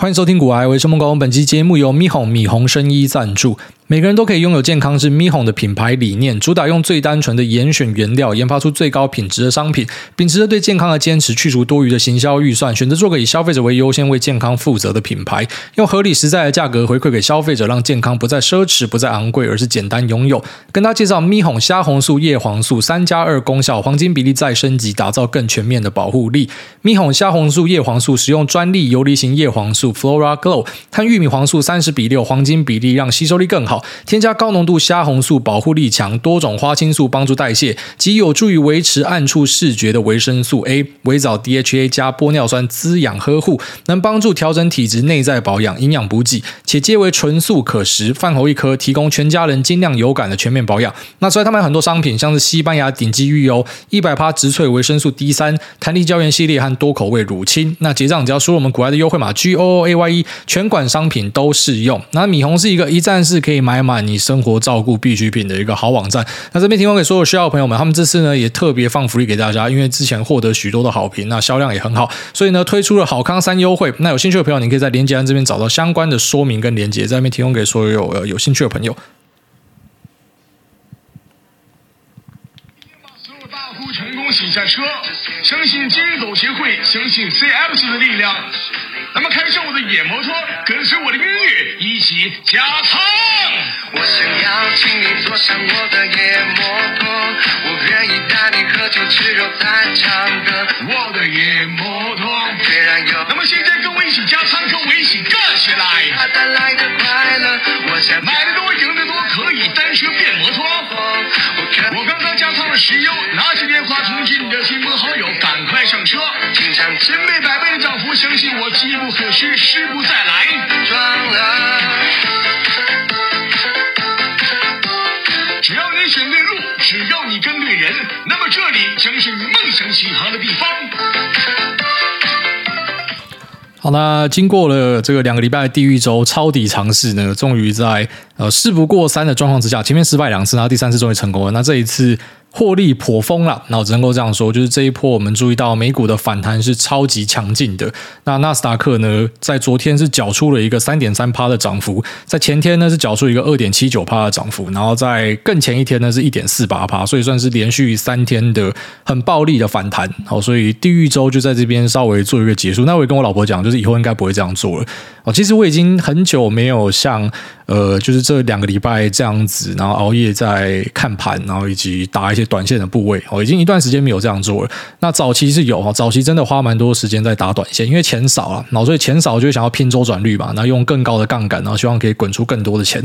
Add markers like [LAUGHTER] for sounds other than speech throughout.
欢迎收听《古癌微生梦工》，本期节目由米红米红生医赞助。每个人都可以拥有健康，是咪哄的品牌理念，主打用最单纯的严选原料，研发出最高品质的商品，秉持着对健康的坚持，去除多余的行销预算，选择做个以消费者为优先、为健康负责的品牌，用合理实在的价格回馈给消费者，让健康不再奢侈、不再昂贵，而是简单拥有。跟大家介绍咪哄虾红素、叶黄素三加二功效，黄金比例再升级，打造更全面的保护力。咪哄虾红素、叶黄素使用专利游离型叶黄素 Flora Glow 和玉米黄素三十比六黄金比例，让吸收力更好。添加高浓度虾红素，保护力强，多种花青素帮助代谢，及有助于维持暗处视觉的维生素 A、微藻 DHA 加玻尿酸滋养呵护，能帮助调整体质、内在保养、营养补给，且皆为纯素可食，饭后一颗，提供全家人精量有感的全面保养。那所以他们有很多商品，像是西班牙顶级鱼油、一百趴植萃维生素 D 三、弹力胶原系列和多口味乳清。那结账只要输入我们股癌的优惠码 G O O A Y E，全款商品都适用。那米红是一个一站式可以买满。你生活照顾必需品的一个好网站，那这边提供给所有需要的朋友们，他们这次呢也特别放福利给大家，因为之前获得许多的好评，那销量也很好，所以呢推出了好康三优惠。那有兴趣的朋友，你可以在连接栏这边找到相关的说明跟连接，在那边提供给所有有，有兴趣的朋友。所有大户成功洗下车，相信金狗协会，相信 CFC 的力量。那么开上我的野摩托，跟随我的音乐一起加仓。我想要请你坐上我的野摩托，我愿意带你喝酒吃肉再唱歌。我的野摩托，虽然有。那么现在跟我一起加餐，跟我一起干起来。它带来的快乐，我想买的多赢的多，可以单车变摩托。我刚刚加仓了石油，拿起电话通知你的亲朋好友，赶快上车。经常千倍百倍的涨幅，相信我，机不可失，失不再来。撞了。航的地方。好，那经过了这个两个礼拜的地狱周抄底尝试呢，终于在呃事不过三的状况之下，前面失败两次，然后第三次终于成功了。那这一次。获利颇丰了，那我只能够这样说，就是这一波我们注意到美股的反弹是超级强劲的。那纳斯达克呢，在昨天是缴出了一个三点三趴的涨幅，在前天呢是缴出一个二点七九趴的涨幅，然后在更前一天呢是一点四八趴，所以算是连续三天的很暴力的反弹。好，所以地狱周就在这边稍微做一个结束。那我也跟我老婆讲，就是以后应该不会这样做了。哦，其实我已经很久没有像呃，就是这两个礼拜这样子，然后熬夜在看盘，然后以及打一些短线的部位。哦已经一段时间没有这样做了。那早期是有哈，早期真的花蛮多时间在打短线，因为钱少啊，然后所以钱少就会想要拼周转率嘛，那用更高的杠杆，然后希望可以滚出更多的钱。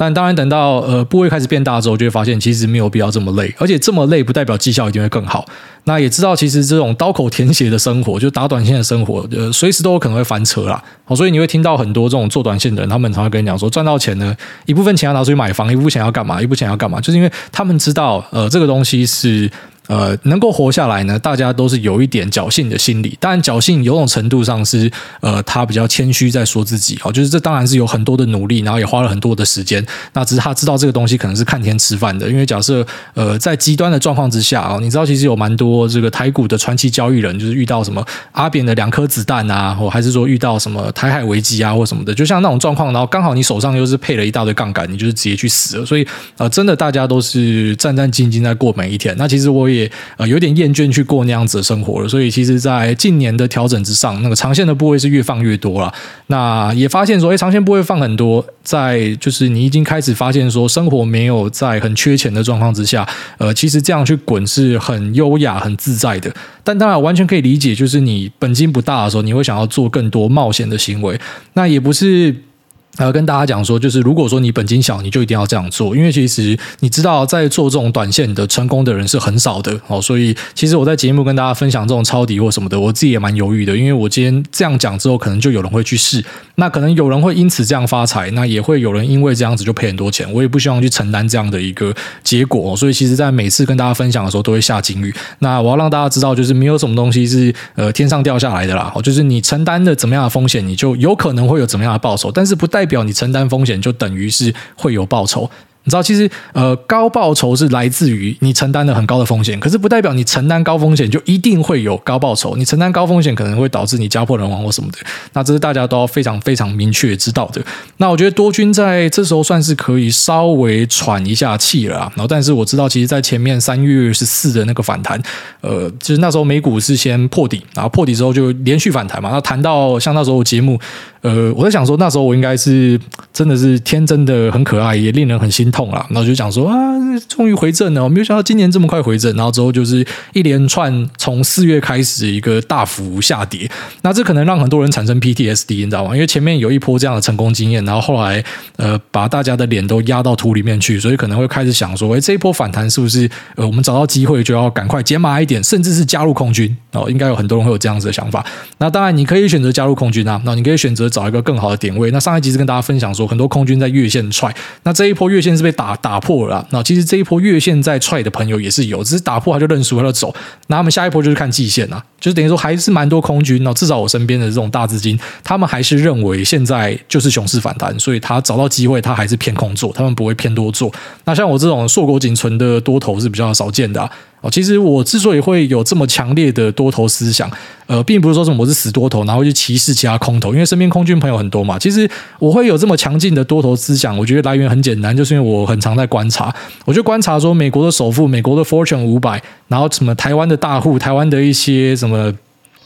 但当然，等到呃部位开始变大之后，就会发现其实没有必要这么累，而且这么累不代表绩效一定会更好。那也知道，其实这种刀口舔血的生活，就打短线的生活，呃，随时都有可能会翻车啦。哦，所以你会听到很多这种做短线的人，他们常常跟你讲说，赚到钱呢，一部分钱要拿出去买房，一部分钱要干嘛？一部分钱要干嘛？就是因为他们知道，呃，这个东西是。呃，能够活下来呢，大家都是有一点侥幸的心理。当然，侥幸有种程度上是，呃，他比较谦虚，在说自己哦，就是这当然是有很多的努力，然后也花了很多的时间。那只是他知道这个东西可能是看天吃饭的，因为假设呃，在极端的状况之下哦，你知道其实有蛮多这个台股的传奇交易人，就是遇到什么阿扁的两颗子弹啊，或还是说遇到什么台海危机啊，或什么的，就像那种状况，然后刚好你手上又是配了一大堆杠杆，你就是直接去死了。所以呃，真的大家都是战战兢兢在过每一天。那其实我也。呃，有点厌倦去过那样子的生活了，所以其实，在近年的调整之上，那个长线的部位是越放越多了。那也发现说，哎，长线部位放很多，在就是你已经开始发现说，生活没有在很缺钱的状况之下，呃，其实这样去滚是很优雅、很自在的。但当然，完全可以理解，就是你本金不大的时候，你会想要做更多冒险的行为。那也不是。还要，跟大家讲说，就是如果说你本金小，你就一定要这样做，因为其实你知道，在做这种短线的成功的人是很少的哦。所以，其实我在节目跟大家分享这种抄底或什么的，我自己也蛮犹豫的，因为我今天这样讲之后，可能就有人会去试，那可能有人会因此这样发财，那也会有人因为这样子就赔很多钱。我也不希望去承担这样的一个结果，所以其实，在每次跟大家分享的时候，都会下金玉。那我要让大家知道，就是没有什么东西是呃天上掉下来的啦，就是你承担的怎么样的风险，你就有可能会有怎么样的报酬，但是不带。代表你承担风险，就等于是会有报酬。你知道，其实呃，高报酬是来自于你承担了很高的风险，可是不代表你承担高风险就一定会有高报酬。你承担高风险可能会导致你家破人亡或什么的，那这是大家都要非常非常明确知道的。那我觉得多军在这时候算是可以稍微喘一下气了啊。然后，但是我知道，其实，在前面三月十四的那个反弹，呃，就是那时候美股是先破底，然后破底之后就连续反弹嘛。那谈到像那时候节目。呃，我在想说，那时候我应该是真的是天真的很可爱，也令人很心痛啦。然后就讲说啊，终于回正了，我没有想到今年这么快回正。然后之后就是一连串从四月开始一个大幅下跌，那这可能让很多人产生 PTSD，你知道吗？因为前面有一波这样的成功经验，然后后来呃把大家的脸都压到土里面去，所以可能会开始想说，哎，这一波反弹是不是呃我们找到机会就要赶快减码一点，甚至是加入空军哦？应该有很多人会有这样子的想法。那当然你可以选择加入空军啊，那你可以选择。找一个更好的点位。那上一集是跟大家分享说，很多空军在月线踹，那这一波月线是被打打破了。那其实这一波月线在踹的朋友也是有，只是打破他就认输，他就走。那他们下一波就是看季线啊，就是等于说还是蛮多空军。那至少我身边的这种大资金，他们还是认为现在就是熊市反弹，所以他找到机会，他还是偏空做，他们不会偏多做。那像我这种硕果仅存的多头是比较少见的。哦，其实我之所以会有这么强烈的多头思想，呃，并不是说什么我是死多头，然后去歧视其他空头，因为身边空军朋友很多嘛。其实我会有这么强劲的多头思想，我觉得来源很简单，就是因为我很常在观察，我就观察说美国的首富、美国的 Fortune 五百，然后什么台湾的大户、台湾的一些什么。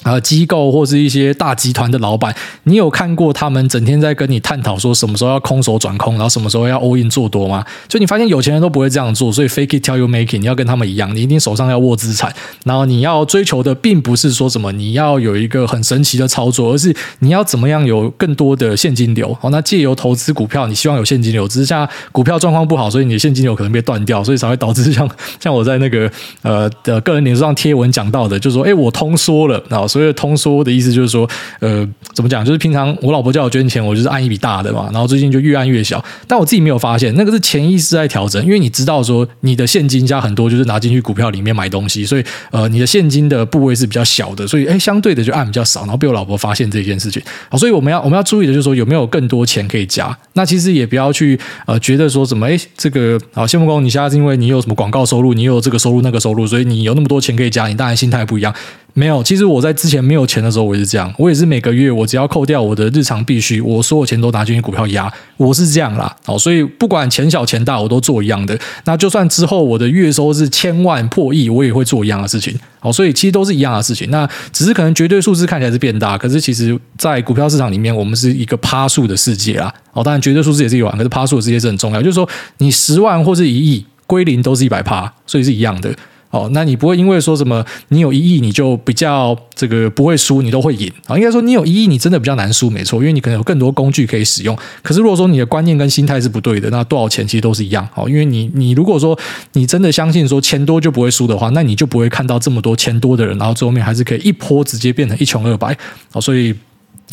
呃，机构或是一些大集团的老板，你有看过他们整天在跟你探讨说什么时候要空手转空，然后什么时候要 all in 做多吗？就你发现有钱人都不会这样做，所以 fake it till you make it，你要跟他们一样，你一定手上要握资产，然后你要追求的并不是说什么你要有一个很神奇的操作，而是你要怎么样有更多的现金流。好，那借由投资股票，你希望有现金流，只是像股票状况不好，所以你的现金流可能被断掉，所以才会导致像像我在那个呃的个人脸书上贴文讲到的，就是说，哎，我通缩了，然后所以通缩的。意思就是说，呃，怎么讲？就是平常我老婆叫我捐钱，我就是按一笔大的嘛。然后最近就越按越小，但我自己没有发现，那个是潜意识在调整。因为你知道说，你的现金加很多，就是拿进去股票里面买东西，所以呃，你的现金的部位是比较小的，所以哎，相对的就按比较少。然后被我老婆发现这件事情，好，所以我们要我们要注意的就是说，有没有更多钱可以加？那其实也不要去呃觉得说什么哎，这个好，谢木工，你现在是因为你有什么广告收入，你有这个收入那个收入，所以你有那么多钱可以加，你当然心态不一样。没有，其实我在之前没有钱的时候，我也是这样。我也是每个月，我只要扣掉我的日常必须，我所有钱都拿进去股票压，我是这样啦。好，所以不管钱小钱大，我都做一样的。那就算之后我的月收是千万破亿，我也会做一样的事情。好，所以其实都是一样的事情。那只是可能绝对数字看起来是变大，可是其实在股票市场里面，我们是一个趴数的世界啦。好，当然绝对数字也是有，可是趴数的世界是很重要。就是说，你十万或是一亿归零都是一百趴，所以是一样的。哦，那你不会因为说什么你有一亿你就比较这个不会输，你都会赢啊？应该说你有一亿你真的比较难输，没错，因为你可能有更多工具可以使用。可是如果说你的观念跟心态是不对的，那多少钱其实都是一样。哦，因为你你如果说你真的相信说钱多就不会输的话，那你就不会看到这么多钱多的人，然后最后面还是可以一波直接变成一穷二白。哦，所以。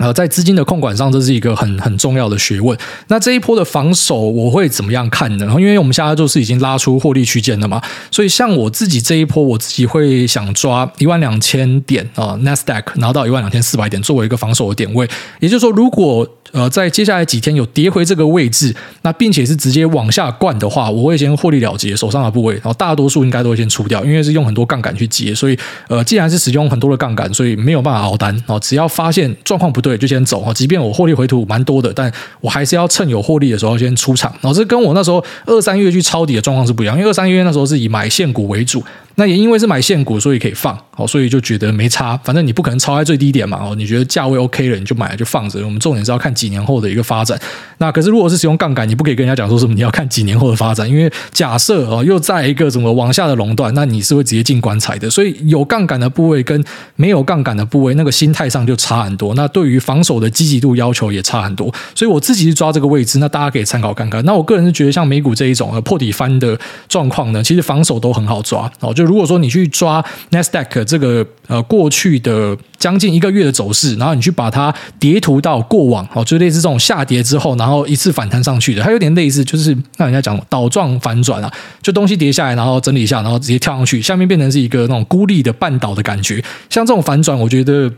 呃，在资金的控管上，这是一个很很重要的学问。那这一波的防守，我会怎么样看呢？然后因为我们现在就是已经拉出获利区间了嘛，所以像我自己这一波，我自己会想抓一万两千点啊，NASDAQ 拿到一万两千四百点作为一个防守的点位。也就是说，如果呃在接下来几天有跌回这个位置，那并且是直接往下灌的话，我会先获利了结手上的部位，然后大多数应该都会先出掉，因为是用很多杠杆去接，所以呃，既然是使用很多的杠杆，所以没有办法熬单哦。只要发现状况不对就先走啊！即便我获利回吐蛮多的，但我还是要趁有获利的时候先出场。然后这跟我那时候二三月去抄底的状况是不一样，因为二三月那时候是以买现股为主。那也因为是买现股，所以可以放，哦，所以就觉得没差。反正你不可能抄在最低点嘛，哦，你觉得价位 OK 了，你就买了就放着。我们重点是要看几年后的一个发展。那可是如果是使用杠杆，你不可以跟人家讲说什么你要看几年后的发展，因为假设哦又在一个什么往下的垄断，那你是会直接进棺材的。所以有杠杆的部位跟没有杠杆的部位，那个心态上就差很多。那对于防守的积极度要求也差很多。所以我自己去抓这个位置，那大家可以参考看看。那我个人是觉得像美股这一种破底翻的状况呢，其实防守都很好抓哦。就如果说你去抓 Nasdaq 这个呃过去的将近一个月的走势，然后你去把它叠图到过往哦，就类似这种下跌之后，然后一次反弹上去的，它有点类似，就是让人家讲倒状反转啊，就东西跌下来，然后整理一下，然后直接跳上去，下面变成是一个那种孤立的半岛的感觉。像这种反转，我觉得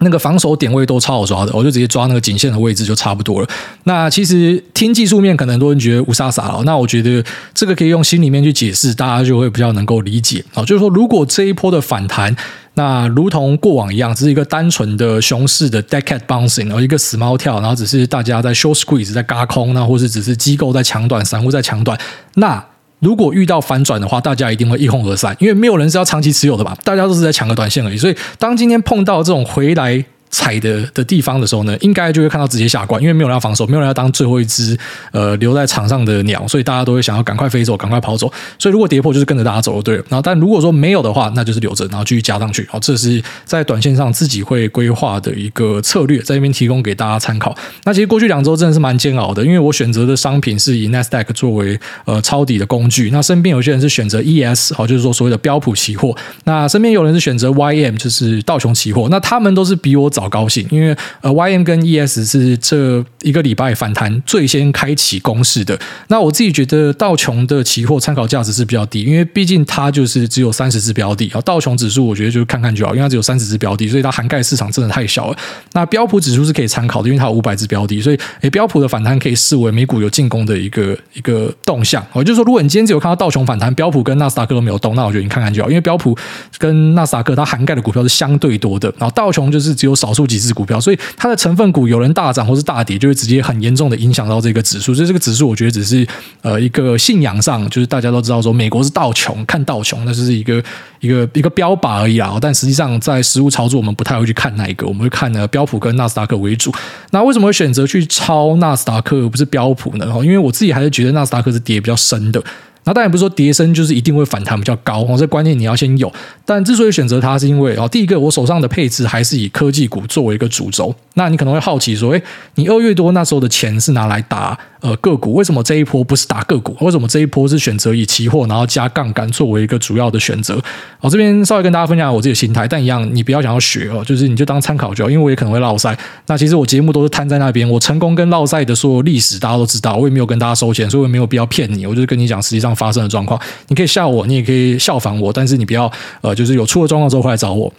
那个防守点位都超好抓的，我就直接抓那个颈线的位置就差不多了。那其实听技术面，可能很多人觉得雾煞煞了，那我觉得这个可以用心里面去解释，大家就会比较能够理解。好，就是说，如果这一波的反弹，那如同过往一样，只是一个单纯的熊市的 decade bouncing，而一个死猫跳，然后只是大家在 show squeeze 在嘎空，那或是只是机构在抢短，散户在抢短，那。如果遇到反转的话，大家一定会一哄而散，因为没有人是要长期持有的吧？大家都是在抢个短线而已。所以，当今天碰到这种回来。踩的的地方的时候呢，应该就会看到直接下关，因为没有人要防守，没有人要当最后一只呃留在场上的鸟，所以大家都会想要赶快飞走，赶快跑走。所以如果跌破，就是跟着大家走就对了。然后，但如果说没有的话，那就是留着，然后继续加上去。好，这是在短线上自己会规划的一个策略，在这边提供给大家参考。那其实过去两周真的是蛮煎熬的，因为我选择的商品是以 Nasdaq 作为呃抄底的工具。那身边有些人是选择 ES，好，就是说所谓的标普期货。那身边有人是选择 YM，就是道琼期货。那他们都是比我早高兴，因为呃，YM 跟 ES 是这一个礼拜反弹最先开启攻势的。那我自己觉得道琼的期货参考价值是比较低，因为毕竟它就是只有三十只标的啊。道琼指数我觉得就看看就好，因为它只有三十只标的，所以它涵盖市场真的太小了。那标普指数是可以参考的，因为它有五百只标的，所以诶，标普的反弹可以视为美股有进攻的一个一个动向。我就说，如果你今天只有看到道琼反弹，标普跟纳斯达克都没有动，那我觉得你看看就好，因为标普跟纳斯达克它涵盖的股票是相对多的，然后道琼就是只有少少数几只股票。所以它的成分股有人大涨或是大跌，就会直接很严重的影响到这个指数。所以这个指数，我觉得只是呃一个信仰上，就是大家都知道说美国是道琼，看道琼，那就是一个一个一个标靶而已啊。但实际上在实物操作，我们不太会去看哪一个，我们会看呢标普跟纳斯达克为主。那为什么会选择去抄纳斯达克而不是标普呢？因为我自己还是觉得纳斯达克是跌比较深的。那当然不是说跌升就是一定会反弹比较高哦，这观念你要先有。但之所以选择它，是因为哦，第一个我手上的配置还是以科技股作为一个主轴。那你可能会好奇说，哎，你二月多那时候的钱是拿来打呃个股，为什么这一波不是打个股？为什么这一波是选择以期货然后加杠杆作为一个主要的选择？我这边稍微跟大家分享我自己的心态，但一样你不要想要学哦，就是你就当参考就好，因为我也可能会落赛。那其实我节目都是摊在那边，我成功跟落赛的所有历史大家都知道，我也没有跟大家收钱，所以我也没有必要骗你。我就是跟你讲实际上发生的状况，你可以笑我，你也可以效仿我，但是你不要呃，就是有出了状况之后回来找我。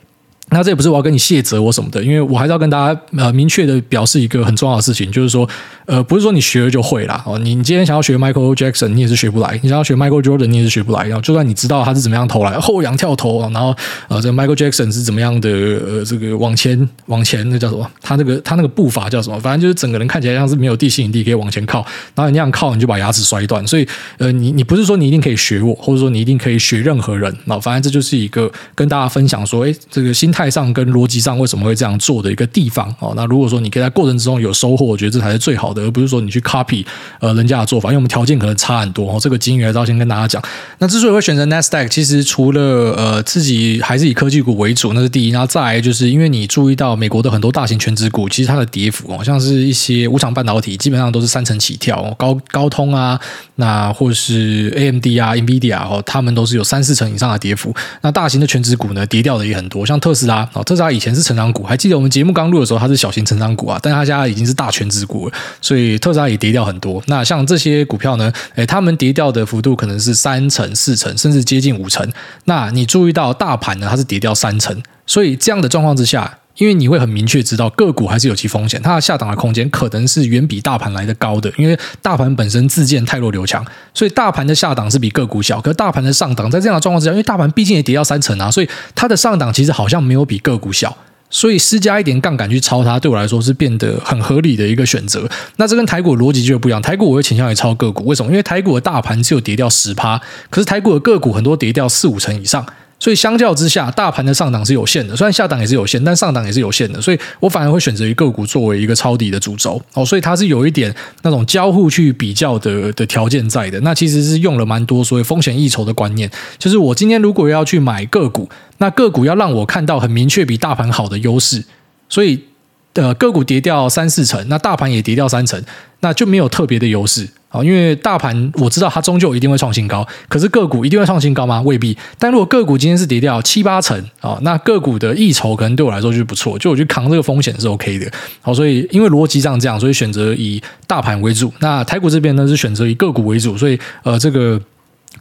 那这也不是我要跟你谢责我什么的，因为我还是要跟大家呃明确的表示一个很重要的事情，就是说呃不是说你学了就会啦哦，你今天想要学 Michael Jackson，你也是学不来；你想要学 Michael Jordan，你也是学不来。然后就算你知道他是怎么样投篮后仰跳投，然后呃这 Michael Jackson 是怎么样的呃这个往前往前那叫什么？他那个他那个步伐叫什么？反正就是整个人看起来像是没有地心引力可以往前靠，然后你那样靠你就把牙齿摔断。所以呃你你不是说你一定可以学我，或者说你一定可以学任何人。那反正这就是一个跟大家分享说，哎这个心态上跟逻辑。上为什么会这样做的一个地方哦？那如果说你可以在过程之中有收获，我觉得这才是最好的，而不是说你去 copy 呃人家的做法，因为我们条件可能差很多哦。这个金鱼还是要先跟大家讲。那之所以会选择 Nasdaq，其实除了呃自己还是以科技股为主，那是第一。然后再来就是因为你注意到美国的很多大型全职股，其实它的跌幅哦，像是一些无厂半导体，基本上都是三成起跳，高高通啊，那或是 AMD 啊、NVIDIA 哦，他们都是有三四成以上的跌幅。那大型的全职股呢，跌掉的也很多，像特斯拉哦，特斯拉以前。是成长股，还记得我们节目刚录的时候，它是小型成长股啊，但它现在已经是大权值股了，所以特斯拉也跌掉很多。那像这些股票呢，诶，他们跌掉的幅度可能是三成、四成，甚至接近五成。那你注意到大盘呢，它是跌掉三成，所以这样的状况之下，因为你会很明确知道个股还是有其风险，它的下档的空间可能是远比大盘来的高的，因为大盘本身自建太弱留强，所以大盘的下档是比个股小，可是大盘的上档在这样的状况之下，因为大盘毕竟也跌掉三成啊，所以它的上档其实好像没有比个股小。所以施加一点杠杆去抄它，对我来说是变得很合理的一个选择。那这跟台股逻辑就不一样。台股我会倾向于抄个股，为什么？因为台股的大盘只有跌掉十趴，可是台股的个股很多跌掉四五成以上。所以相较之下，大盘的上档是有限的，虽然下档也是有限，但上档也是有限的。所以我反而会选择于个股作为一个抄底的主轴哦。所以它是有一点那种交互去比较的的条件在的。那其实是用了蛮多所谓风险溢酬的观念，就是我今天如果要去买个股，那个股要让我看到很明确比大盘好的优势，所以呃个股跌掉三四成，那大盘也跌掉三成，那就没有特别的优势。啊，因为大盘我知道它终究一定会创新高，可是个股一定会创新高吗？未必。但如果个股今天是跌掉七八成啊，那个股的溢酬可能对我来说就是不错，就我去扛这个风险是 OK 的。好，所以因为逻辑上这样，所以选择以大盘为主。那台股这边呢是选择以个股为主，所以呃这个。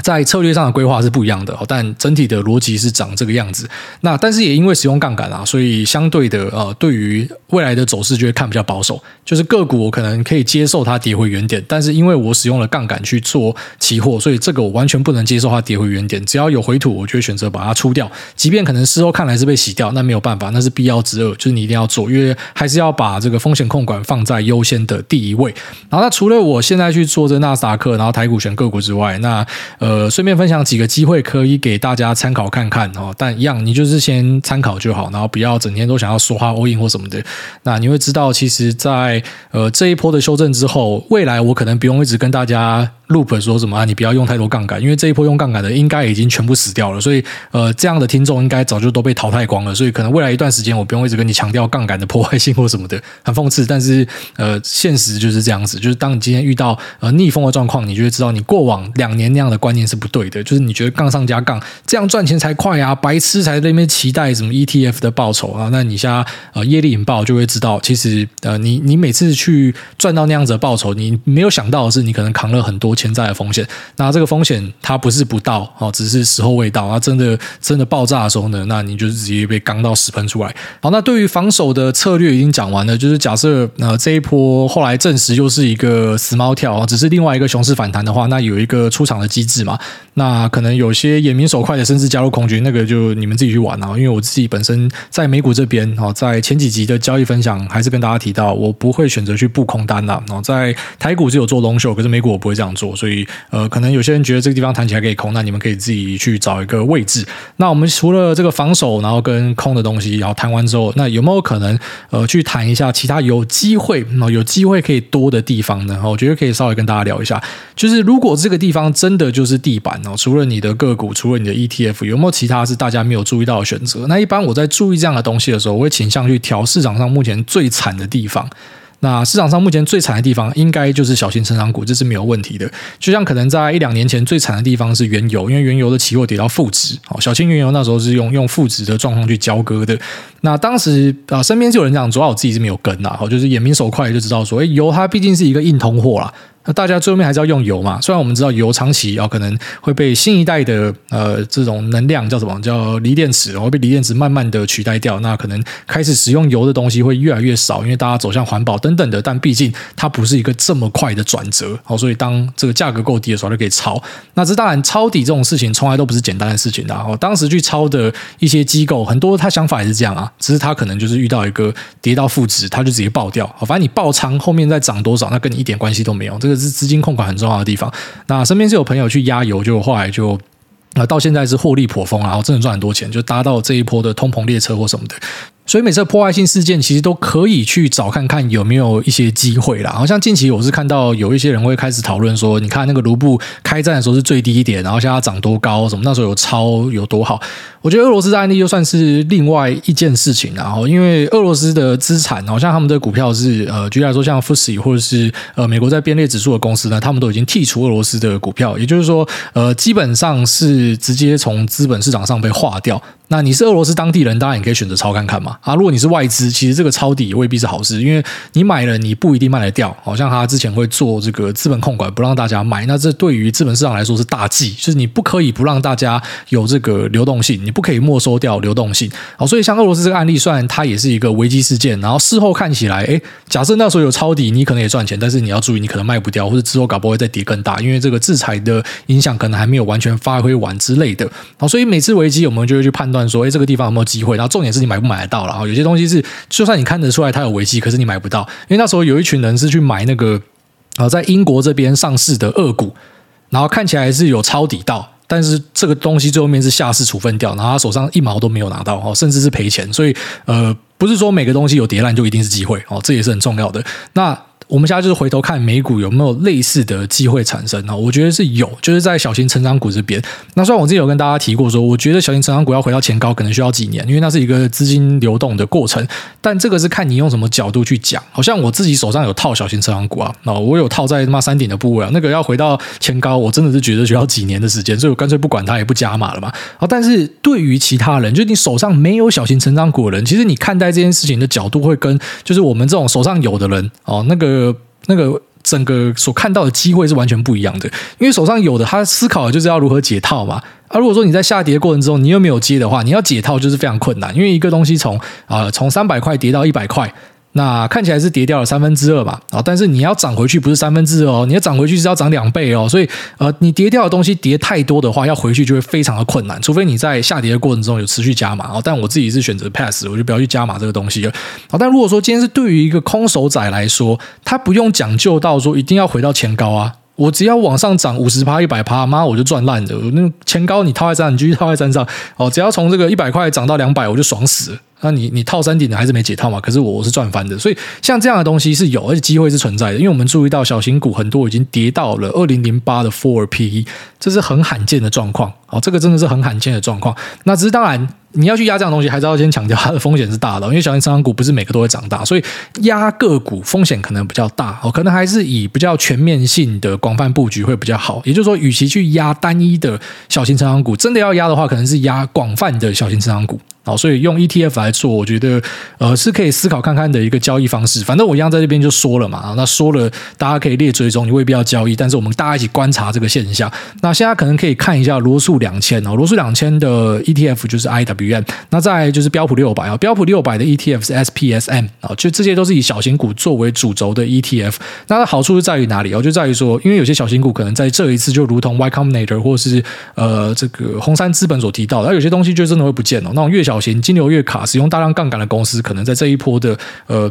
在策略上的规划是不一样的，但整体的逻辑是长这个样子。那但是也因为使用杠杆啊，所以相对的呃，对于未来的走势就会看比较保守。就是个股我可能可以接受它跌回原点，但是因为我使用了杠杆去做期货，所以这个我完全不能接受它跌回原点。只要有回吐，我就会选择把它出掉。即便可能事后看来是被洗掉，那没有办法，那是必要之恶，就是你一定要做，因为还是要把这个风险控管放在优先的第一位。然后那除了我现在去做这纳斯达克，然后台股选个股之外，那呃，顺便分享几个机会可以给大家参考看看哦。但一样，你就是先参考就好，然后不要整天都想要说话 all in 或什么的。那你会知道，其实在呃这一波的修正之后，未来我可能不用一直跟大家。Loop 说什么啊？你不要用太多杠杆，因为这一波用杠杆的应该已经全部死掉了，所以呃，这样的听众应该早就都被淘汰光了。所以可能未来一段时间我不用一直跟你强调杠杆的破坏性或什么的，很讽刺。但是呃，现实就是这样子，就是当你今天遇到呃逆风的状况，你就会知道你过往两年那样的观念是不对的。就是你觉得杠上加杠这样赚钱才快啊，白痴才在那边期待什么 ETF 的报酬啊？那你现在呃业力引爆就会知道，其实呃你你每次去赚到那样子的报酬，你没有想到的是，你可能扛了很多潜在的风险。那这个风险它不是不到哦，只是时候未到。它真的真的爆炸的时候呢，那你就直接被刚到屎喷出来。好，那对于防守的策略已经讲完了，就是假设呃这一波后来证实又是一个死猫跳，只是另外一个熊市反弹的话，那有一个出场的机制嘛。那可能有些眼明手快的甚至加入空军，那个就你们自己去玩啊。因为我自己本身在美股这边哦，在前几集的交易分享还是跟大家提到，我不会选择去布空单的。哦，在台股只有做 long show，可是美股我不会这样做，所以。呃，可能有些人觉得这个地方弹起来可以空，那你们可以自己去找一个位置。那我们除了这个防守，然后跟空的东西，然后弹完之后，那有没有可能呃去谈一下其他有机会、有机会可以多的地方呢？我觉得可以稍微跟大家聊一下，就是如果这个地方真的就是地板哦，除了你的个股，除了你的 ETF，有没有其他是大家没有注意到的选择？那一般我在注意这样的东西的时候，我会倾向去调市场上目前最惨的地方。那市场上目前最惨的地方，应该就是小型成长股，这是没有问题的。就像可能在一两年前最惨的地方是原油，因为原油的期货跌到负值，哦，小型原油那时候是用用负值的状况去交割的。那当时啊，身边就有人讲，主要我自己是没有跟呐，哦，就是眼明手快就知道说，诶，油它毕竟是一个硬通货啦。那大家最后面还是要用油嘛？虽然我们知道油长期啊可能会被新一代的呃这种能量叫什么叫锂电池，然后被锂电池慢慢的取代掉。那可能开始使用油的东西会越来越少，因为大家走向环保等等的。但毕竟它不是一个这么快的转折，好，所以当这个价格够低的时候就可以抄。那这当然抄底这种事情从来都不是简单的事情的。然后当时去抄的一些机构，很多他想法也是这样啊，只是他可能就是遇到一个跌到负值，他就直接爆掉。好反正你爆仓后面再涨多少，那跟你一点关系都没有。这个是资金控管很重要的地方。那身边是有朋友去压油，就后来就啊，到现在是获利颇丰，然后真的赚很多钱，就搭到这一波的通膨列车或什么的。所以每次破坏性事件其实都可以去找看看有没有一些机会啦。好像近期我是看到有一些人会开始讨论说，你看那个卢布开战的时候是最低一点，然后现在涨多高，什么那时候有超有多好。我觉得俄罗斯的案例就算是另外一件事情，然后因为俄罗斯的资产，好像他们的股票是呃，举例来说像 FTSE 或者是呃美国在编列指数的公司呢，他们都已经剔除俄罗斯的股票，也就是说呃，基本上是直接从资本市场上被划掉。那你是俄罗斯当地人，当然你可以选择抄看看嘛。啊，如果你是外资，其实这个抄底也未必是好事，因为你买了你不一定卖得掉。好像他之前会做这个资本控管，不让大家买。那这对于资本市场来说是大忌，就是你不可以不让大家有这个流动性，你不可以没收掉流动性。好，所以像俄罗斯这个案例，虽然它也是一个危机事件，然后事后看起来，诶，假设那时候有抄底，你可能也赚钱，但是你要注意，你可能卖不掉，或者之后搞不会再跌更大，因为这个制裁的影响可能还没有完全发挥完之类的。好，所以每次危机，我们就会去判断说，诶，这个地方有没有机会？然后重点是你买不买得到了。然后有些东西是，就算你看得出来它有危机，可是你买不到，因为那时候有一群人是去买那个啊，在英国这边上市的二股，然后看起来是有抄底到，但是这个东西最后面是下市处分掉，然后他手上一毛都没有拿到哦，甚至是赔钱。所以呃，不是说每个东西有跌烂就一定是机会哦，这也是很重要的。那。我们现在就是回头看美股有没有类似的机会产生啊？我觉得是有，就是在小型成长股这边。那虽然我之前有跟大家提过说，我觉得小型成长股要回到前高可能需要几年，因为那是一个资金流动的过程。但这个是看你用什么角度去讲。好像我自己手上有套小型成长股啊，那我有套在他妈山顶的部位啊，那个要回到前高，我真的是觉得需要几年的时间，所以我干脆不管它，也不加码了嘛。好，但是对于其他人，就是你手上没有小型成长股的人，其实你看待这件事情的角度会跟就是我们这种手上有的人哦，那个。呃那个整个所看到的机会是完全不一样的。因为手上有的，他思考的就是要如何解套嘛。啊，如果说你在下跌过程中，你又没有接的话，你要解套就是非常困难，因为一个东西从啊从三百块跌到一百块。那看起来是跌掉了三分之二吧，啊，但是你要涨回去不是三分之二哦，你要涨回去是要涨两倍哦，所以呃，你跌掉的东西跌太多的话，要回去就会非常的困难，除非你在下跌的过程中有持续加码哦。但我自己是选择 pass，我就不要去加码这个东西了。好，但如果说今天是对于一个空手仔来说，他不用讲究到说一定要回到前高啊，我只要往上涨五十趴、一百趴，妈我就赚烂的。那前高你套在山，你继续套在山上哦，只要从这个一百块涨到两百，我就爽死了。那你你套山顶的还是没解套嘛？可是我我是赚翻的，所以像这样的东西是有，而且机会是存在的。因为我们注意到小型股很多已经跌到了二零零八的 four PE，这是很罕见的状况。哦，这个真的是很罕见的状况。那只是当然你要去压这样东西，还是要先强调它的风险是大的，因为小型成长股不是每个都会长大，所以压个股风险可能比较大。哦，可能还是以比较全面性的广泛布局会比较好。也就是说，与其去压单一的小型成长股，真的要压的话，可能是压广泛的小型成长股。好，所以用 ETF 来做，我觉得呃是可以思考看看的一个交易方式。反正我一样在这边就说了嘛，那说了大家可以列追踪，你未必要交易，但是我们大家一起观察这个现象。那现在可能可以看一下罗素两千哦，罗素两千的 ETF 就是 IWM，那再就是标普六百啊，标普六百的 ETF 是 SPSM 啊，就这些都是以小型股作为主轴的 ETF。那它好处是在于哪里哦？就在于说，因为有些小型股可能在这一次就如同 Y Combinator 或是呃这个红杉资本所提到的，而有些东西就真的会不见哦，那种越小。小型金流月卡，使用大量杠杆的公司，可能在这一波的呃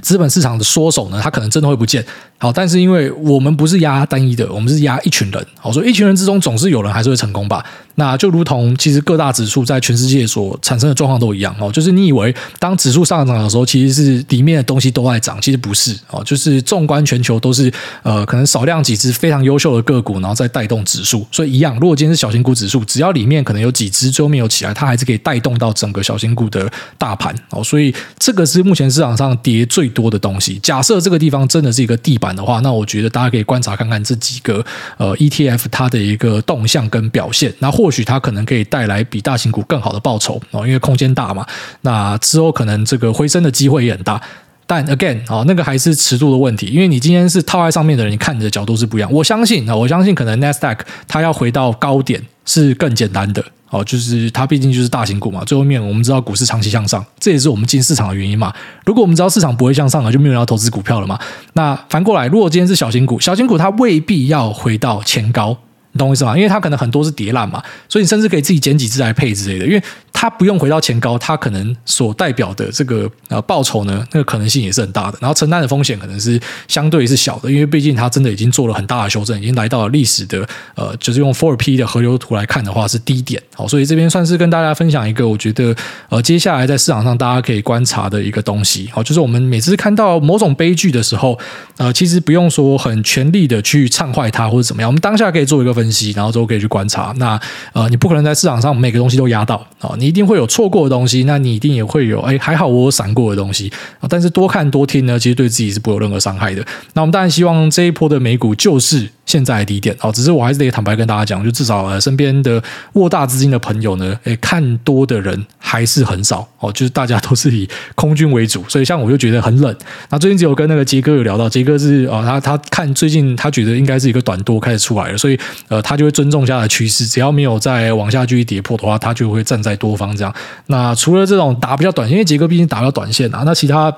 资本市场的缩手呢，它可能真的会不见。好，但是因为我们不是压单一的，我们是压一群人。好，所以一群人之中总是有人还是会成功吧？那就如同其实各大指数在全世界所产生的状况都一样哦，就是你以为当指数上涨的时候，其实是里面的东西都在涨，其实不是哦，就是纵观全球都是呃可能少量几只非常优秀的个股，然后再带动指数。所以一样，如果今天是小型股指数，只要里面可能有几只最后没有起来，它还是可以带动到整个小型股的大盘哦。所以这个是目前市场上跌最多的东西。假设这个地方真的是一个地板的话，那我觉得大家可以观察看看这几个呃 ETF 它的一个动向跟表现。那或许它可能可以带来比大型股更好的报酬哦，因为空间大嘛。那之后可能这个回升的机会也很大。但 again 啊，那个还是尺度的问题，因为你今天是套在上面的人，你看你的角度是不一样。我相信啊，我相信可能 Nasdaq 它要回到高点是更简单的。哦，就是它毕竟就是大型股嘛。最后面我们知道股市长期向上，这也是我们进市场的原因嘛。如果我们知道市场不会向上了，就没有人要投资股票了嘛。那反过来，如果今天是小型股，小型股它未必要回到前高。你懂我意思吗？因为它可能很多是叠烂嘛，所以你甚至可以自己捡几只来配之类的。因为它不用回到前高，它可能所代表的这个呃报酬呢，那个可能性也是很大的。然后承担的风险可能是相对是小的，因为毕竟它真的已经做了很大的修正，已经来到了历史的呃，就是用 Four P 的河流图来看的话是低点。好，所以这边算是跟大家分享一个我觉得呃接下来在市场上大家可以观察的一个东西。好，就是我们每次看到某种悲剧的时候，呃，其实不用说很全力的去唱坏它或者怎么样，我们当下可以做一个分析，然后之后可以去观察。那呃，你不可能在市场上每个东西都压到啊，你一定会有错过的东西，那你一定也会有哎，还好我闪过的东西啊。但是多看多听呢，其实对自己是不有任何伤害的。那我们当然希望这一波的美股就是现在的低点哦。只是我还是得坦白跟大家讲，就至少呃身边的握大资金的朋友呢，诶，看多的人还是很少哦。[LAUGHS] 就是大家都是以空军为主，所以像我就觉得很冷。那最近只有跟那个杰哥有聊到，杰哥是啊，他他看最近他觉得应该是一个短多开始出来了，所以呃，他就会尊重下的趋势，只要没有再往下继续跌破的话，他就会站在多方这样。那除了这种打比较短线，因为杰哥毕竟打比较短线啊，那其他。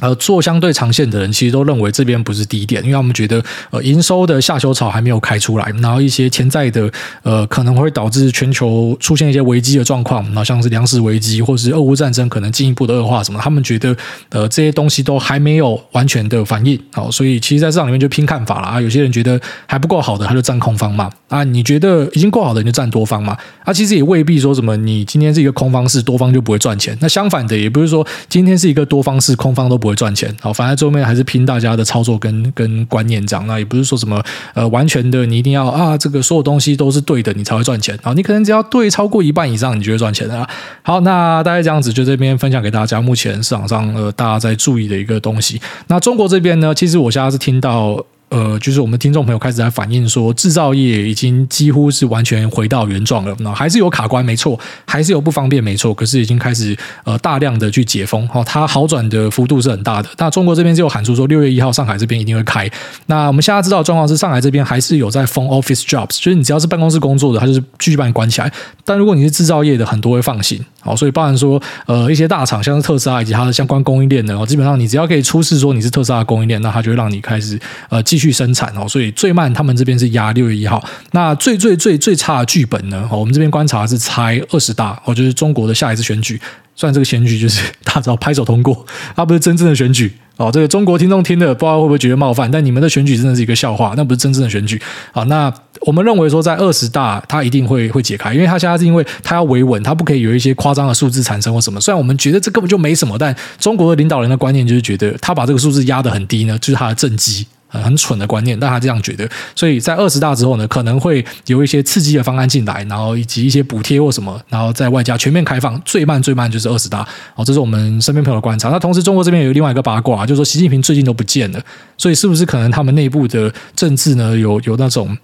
呃，做相对长线的人其实都认为这边不是低点，因为他们觉得呃营收的下修潮还没有开出来，然后一些潜在的呃可能会导致全球出现一些危机的状况，然后像是粮食危机或是俄乌战争可能进一步的恶化什么，他们觉得呃这些东西都还没有完全的反应，好，所以其实在市场里面就拼看法了啊，有些人觉得还不够好的他就站空方嘛，啊，你觉得已经够好的你就站多方嘛，啊，其实也未必说什么你今天是一个空方式，多方就不会赚钱，那相反的也不是说今天是一个多方式，空方都不。不会赚钱，好，反正最后面还是拼大家的操作跟跟观念这样，那也不是说什么呃完全的你一定要啊这个所有东西都是对的你才会赚钱，好，你可能只要对超过一半以上，你就会赚钱啊。好，那大概这样子就这边分享给大家，目前市场上呃大家在注意的一个东西。那中国这边呢，其实我现在是听到。呃，就是我们听众朋友开始在反映说，制造业已经几乎是完全回到原状了。那还是有卡关，没错，还是有不方便，没错。可是已经开始呃大量的去解封，哈，它好转的幅度是很大的。那中国这边就有喊出说，六月一号上海这边一定会开。那我们现在知道状况是，上海这边还是有在封 office jobs，就是你只要是办公室工作的，它就是继续把你关起来。但如果你是制造业的，很多会放行。好，所以包含说，呃，一些大厂像是特斯拉以及它的相关供应链呢，基本上你只要可以出示说你是特斯拉的供应链，那它就会让你开始呃继续生产哦。所以最慢他们这边是压六月一号，那最最最最差的剧本呢，哦我们这边观察是猜二十大，哦，就是中国的下一次选举。虽然这个选举就是大家知道拍手通过，它不是真正的选举哦。这个中国听众听了不知道会不会觉得冒犯，但你们的选举真的是一个笑话，那不是真正的选举啊。那我们认为说，在二十大它一定会会解开，因为它现在是因为它要维稳，它不可以有一些夸张的数字产生或什么。虽然我们觉得这根本就没什么，但中国的领导人的观念就是觉得他把这个数字压得很低呢，就是他的政绩。很蠢的观念，但他这样觉得，所以在二十大之后呢，可能会有一些刺激的方案进来，然后以及一些补贴或什么，然后在外加全面开放，最慢最慢就是二十大。哦，这是我们身边朋友的观察。那同时，中国这边有另外一个八卦，就是说习近平最近都不见了，所以是不是可能他们内部的政治呢，有有那种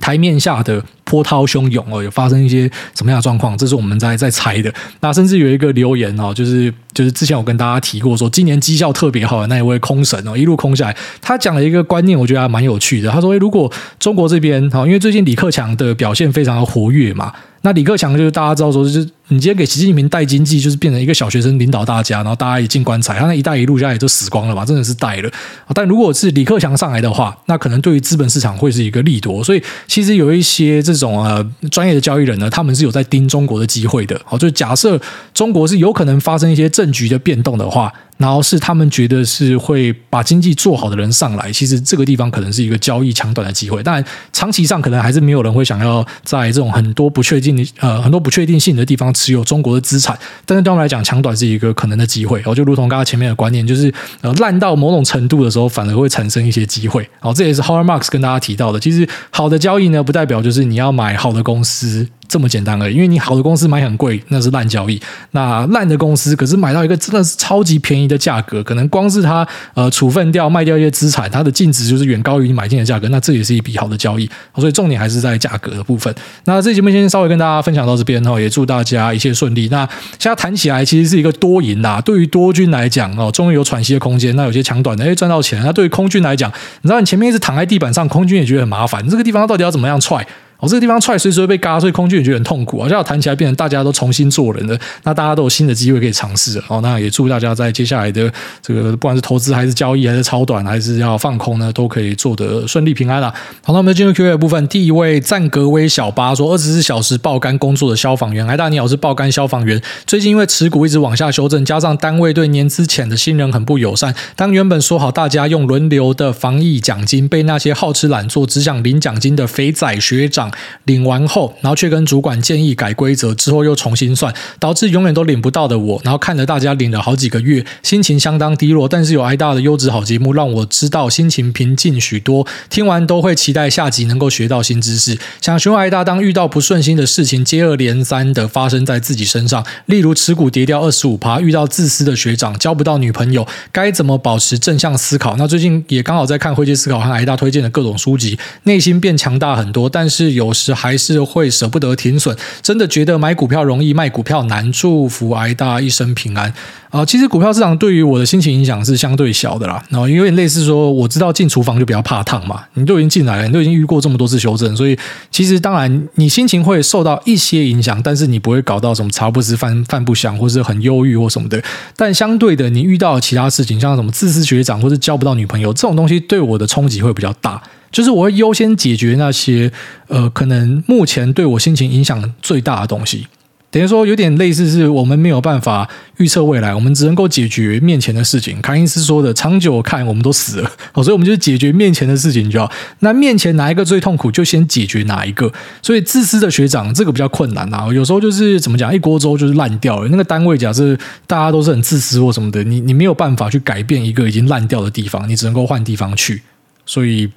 台面下的波涛汹涌哦，有发生一些什么样的状况？这是我们在在猜的。那甚至有一个留言哦，就是就是之前我跟大家提过说，今年绩效特别好的那一位空神哦，一路空下来，他讲了一个观念，我觉得还蛮有趣的。他说：“如果中国这边因为最近李克强的表现非常的活跃嘛。”那李克强就是大家知道说，就是你今天给习近平带经济，就是变成一个小学生领导大家，然后大家也进棺材，他那一带一路下来也都死光了吧，真的是带了。但如果是李克强上来的话，那可能对于资本市场会是一个利多。所以其实有一些这种呃专业的交易人呢，他们是有在盯中国的机会的。好，就假设中国是有可能发生一些政局的变动的话。然后是他们觉得是会把经济做好的人上来，其实这个地方可能是一个交易抢短的机会。当然，长期上可能还是没有人会想要在这种很多不确定呃很多不确定性的地方持有中国的资产。但是对我们来讲，抢短是一个可能的机会。然后就如同刚刚前面的观念，就是呃烂到某种程度的时候，反而会产生一些机会。然后，这也是 Howard Marks 跟大家提到的。其实好的交易呢，不代表就是你要买好的公司。这么简单而已，因为你好的公司买很贵，那是烂交易；那烂的公司可是买到一个真的是超级便宜的价格，可能光是它呃处分掉卖掉一些资产，它的净值就是远高于你买进的价格，那这也是一笔好的交易。所以重点还是在价格的部分。那这节目先稍微跟大家分享到这边哈，也祝大家一切顺利。那现在谈起来其实是一个多赢啦，对于多军来讲哦，终于有喘息的空间。那有些抢短的哎赚到钱，那对于空军来讲，你知道你前面一直躺在地板上，空军也觉得很麻烦，这个地方到底要怎么样踹？哦，这个地方踹随时会被嘎，所以空军也觉得很痛苦啊。现在谈起来变成大家都重新做人了，那大家都有新的机会可以尝试哦。那也祝大家在接下来的这个不管是投资还是交易还是超短还是要放空呢，都可以做得顺利平安啦。好，那我们进入 Q&A 的部分。第一位赞格威小八说：二十四小时爆肝工作的消防员，哎，大你好，是爆肝消防员。最近因为持股一直往下修正，加上单位对年资浅的新人很不友善，当原本说好大家用轮流的防疫奖金，被那些好吃懒做只想领奖金的肥仔学长领完。后，然后却跟主管建议改规则，之后又重新算，导致永远都领不到的我，然后看着大家领了好几个月，心情相当低落。但是有挨大的优质好节目，让我知道心情平静许多。听完都会期待下集能够学到新知识。想询问挨大，当遇到不顺心的事情接二连三的发生在自己身上，例如持股跌掉二十五趴，遇到自私的学长，交不到女朋友，该怎么保持正向思考？那最近也刚好在看《灰阶思考》和挨大推荐的各种书籍，内心变强大很多，但是有时还是。会舍不得停损，真的觉得买股票容易，卖股票难。祝福挨大一生平安啊、其实股票市场对于我的心情影响是相对小的啦。然后有点类似说，我知道进厨房就比较怕烫嘛，你都已经进来了，你都已经遇过这么多次修正，所以其实当然你心情会受到一些影响，但是你不会搞到什么茶不思饭饭不想，或是很忧郁或什么的。但相对的，你遇到其他事情，像什么自私学长，或是交不到女朋友这种东西，对我的冲击会比较大。就是我会优先解决那些呃，可能目前对我心情影响最大的东西。等于说有点类似，是我们没有办法预测未来，我们只能够解决面前的事情。凯因斯说的“长久看，我们都死了”，[LAUGHS] 所以我们就解决面前的事情就好。那面前哪一个最痛苦，就先解决哪一个。所以自私的学长这个比较困难啊。有时候就是怎么讲，一锅粥就是烂掉了。那个单位假设大家都是很自私或什么的，你你没有办法去改变一个已经烂掉的地方，你只能够换地方去。所以。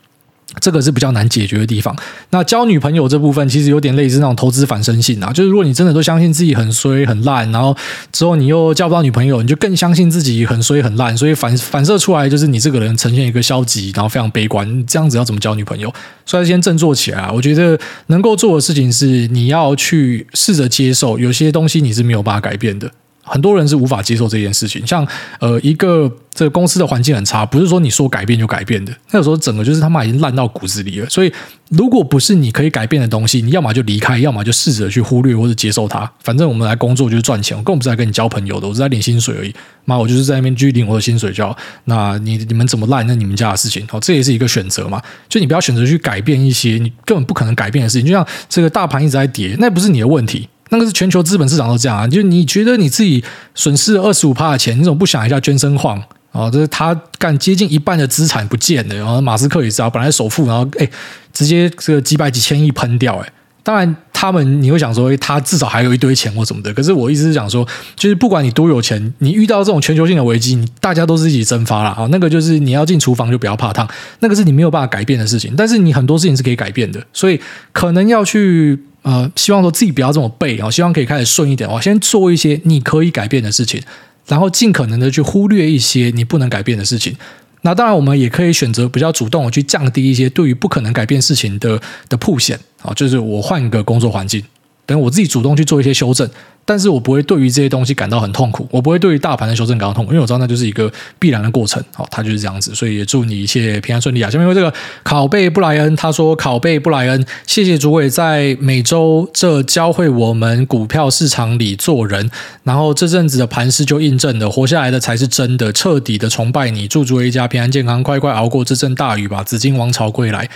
这个是比较难解决的地方。那交女朋友这部分其实有点类似那种投资反身性啊，就是如果你真的都相信自己很衰很烂，然后之后你又交不到女朋友，你就更相信自己很衰很烂，所以反反射出来就是你这个人呈现一个消极，然后非常悲观，这样子要怎么交女朋友？所以先振作起来啊！我觉得能够做的事情是你要去试着接受，有些东西你是没有办法改变的。很多人是无法接受这件事情，像呃一个这个公司的环境很差，不是说你说改变就改变的。那有时候整个就是他妈已经烂到骨子里了。所以如果不是你可以改变的东西，你要么就离开，要么就试着去忽略或者接受它。反正我们来工作就是赚钱，我根本不是来跟你交朋友的，我是在领薪水而已。妈，我就是在那边去领我的薪水就好。那你你们怎么烂，那你们家的事情。好，这也是一个选择嘛。就你不要选择去改变一些你根本不可能改变的事情。就像这个大盘一直在跌，那不是你的问题。那个是全球资本市场都这样啊，就你觉得你自己损失了二十五趴的钱，你怎么不想一下捐身晃啊？这是他干接近一半的资产不见了，然后马斯克也知道，本来首富，然后哎，直接这个几百几千亿喷掉，哎，当然他们你会想说，他至少还有一堆钱或什么的。可是我一直是想说，就是不管你多有钱，你遇到这种全球性的危机，你大家都是一起蒸发了啊。那个就是你要进厨房就不要怕烫，那个是你没有办法改变的事情。但是你很多事情是可以改变的，所以可能要去。呃，希望说自己不要这么背啊，希望可以开始顺一点。我先做一些你可以改变的事情，然后尽可能的去忽略一些你不能改变的事情。那当然，我们也可以选择比较主动的去降低一些对于不可能改变事情的的铺险啊，就是我换一个工作环境，等我自己主动去做一些修正。但是我不会对于这些东西感到很痛苦，我不会对于大盘的修正感到痛苦，因为我知道那就是一个必然的过程。好，它就是这样子，所以也祝你一切平安顺利啊！下面为这个拷贝布莱恩，他说：“拷贝布莱恩，谢谢主委在每周这教会我们股票市场里做人，然后这阵子的盘势就印证了，活下来的才是真的，彻底的崇拜你。祝主委一家平安健康，快快熬过这阵大雨吧！紫金王朝归来。”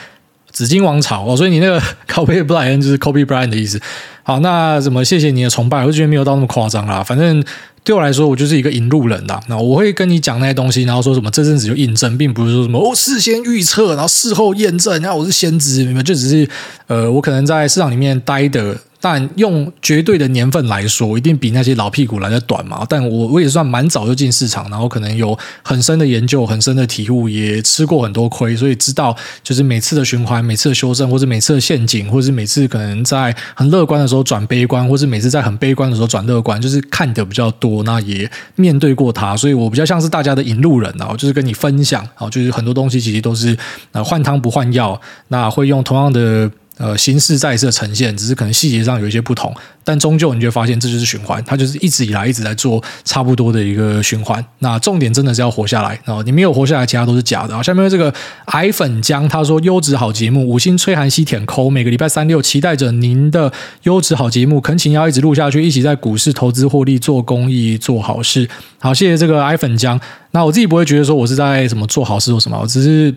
紫金王朝哦，所以你那个 [LAUGHS] 拷贝布莱恩就是 Kobe Bryant 的意思。好，那怎么谢谢你的崇拜，我觉得没有到那么夸张啦。反正对我来说，我就是一个引路人啦。那我会跟你讲那些东西，然后说什么这阵子就印证，并不是说什么、哦、事先预测，然后事后验证，然后我是先知，明白？就只是呃，我可能在市场里面待的。但用绝对的年份来说，一定比那些老屁股来的短嘛。但我我也算蛮早就进市场，然后可能有很深的研究、很深的体悟，也吃过很多亏，所以知道就是每次的循环、每次的修正，或者每次的陷阱，或者是每次可能在很乐观的时候都转悲观，或是每次在很悲观的时候转乐观，就是看的比较多，那也面对过他，所以我比较像是大家的引路人啊，就是跟你分享啊，就是很多东西其实都是呃换汤不换药，那会用同样的。呃，形式再次呈现，只是可能细节上有一些不同，但终究你就会发现这就是循环，它就是一直以来一直在做差不多的一个循环。那重点真的是要活下来，啊你没有活下来，其他都是假的。好，下面这个矮粉浆他说优质好节目，五星吹寒西舔抠，每个礼拜三六期待着您的优质好节目，恳请要一直录下去，一起在股市投资获利，做公益，做好事。好，谢谢这个矮粉浆。那我自己不会觉得说我是在什么做好事或什么，我只是。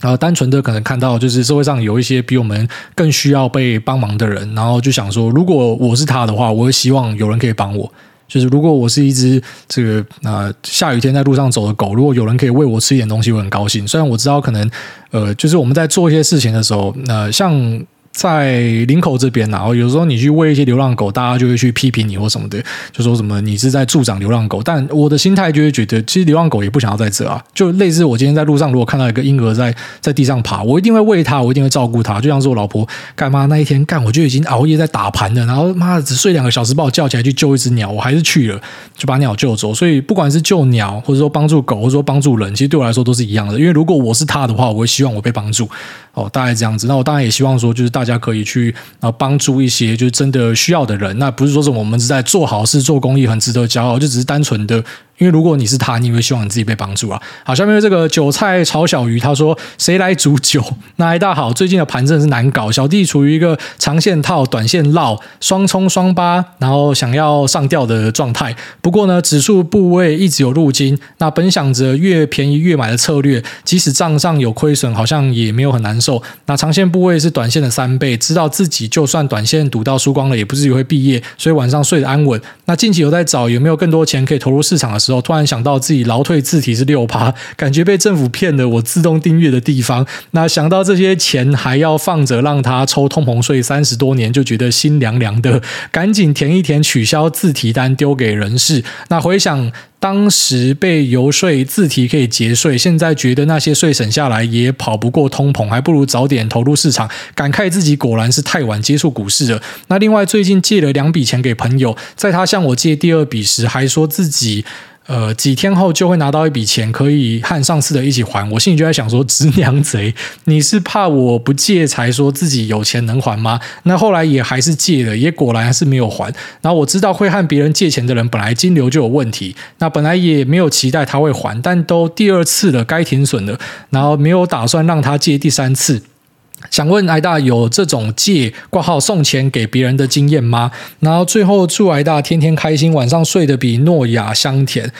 呃，单纯的可能看到就是社会上有一些比我们更需要被帮忙的人，然后就想说，如果我是他的话，我会希望有人可以帮我。就是如果我是一只这个呃下雨天在路上走的狗，如果有人可以喂我吃一点东西，我很高兴。虽然我知道可能呃，就是我们在做一些事情的时候，那，像。在林口这边，然后有时候你去喂一些流浪狗，大家就会去批评你或什么的，就说什么你是在助长流浪狗。但我的心态就会觉得，其实流浪狗也不想要在这啊。就类似我今天在路上，如果看到一个婴儿在在地上爬，我一定会喂它，我一定会照顾它。就像是我老婆干嘛那一天干，我就已经熬夜在打盘了，然后妈的只睡两个小时，把我叫起来去救一只鸟，我还是去了，就把鸟救走。所以不管是救鸟，或者说帮助狗，或者说帮助人，其实对我来说都是一样的。因为如果我是他的话，我会希望我被帮助。哦，大概这样子。那我当然也希望说，就是大家可以去啊帮助一些就是真的需要的人。那不是说是我们是在做好事、做公益，很值得骄傲，就只是单纯的。因为如果你是他，你会希望你自己被帮助啊。好，下面这个韭菜炒小鱼，他说：“谁来煮酒？”那大好，最近的盘真的是难搞，小弟处于一个长线套、短线绕、双冲双八，然后想要上吊的状态。不过呢，指数部位一直有入金，那本想着越便宜越买的策略，即使账上有亏损，好像也没有很难受。那长线部位是短线的三倍，知道自己就算短线赌到输光了，也不至于会毕业，所以晚上睡得安稳。那近期有在找有没有更多钱可以投入市场的时候时候，突然想到自己劳退自提是六趴，[LAUGHS] 感觉被政府骗了。我自动订阅的地方，那想到这些钱还要放着让他抽通膨税三十多年，就觉得心凉凉的。[LAUGHS] 赶紧填一填，取消自提单，丢给人事。那回想当时被游说自提可以节税，现在觉得那些税省下来也跑不过通膨，还不如早点投入市场。感慨自己果然是太晚接触股市了。那另外最近借了两笔钱给朋友，在他向我借第二笔时，还说自己。呃，几天后就会拿到一笔钱，可以和上次的一起还。我心里就在想说，直娘贼，你是怕我不借才说自己有钱能还吗？那后来也还是借了，也果然还是没有还。然后我知道会和别人借钱的人，本来金流就有问题，那本来也没有期待他会还，但都第二次了，该停损了，然后没有打算让他借第三次。想问艾大有这种借挂号送钱给别人的经验吗？然后最后祝艾大天天开心，晚上睡得比诺亚香甜。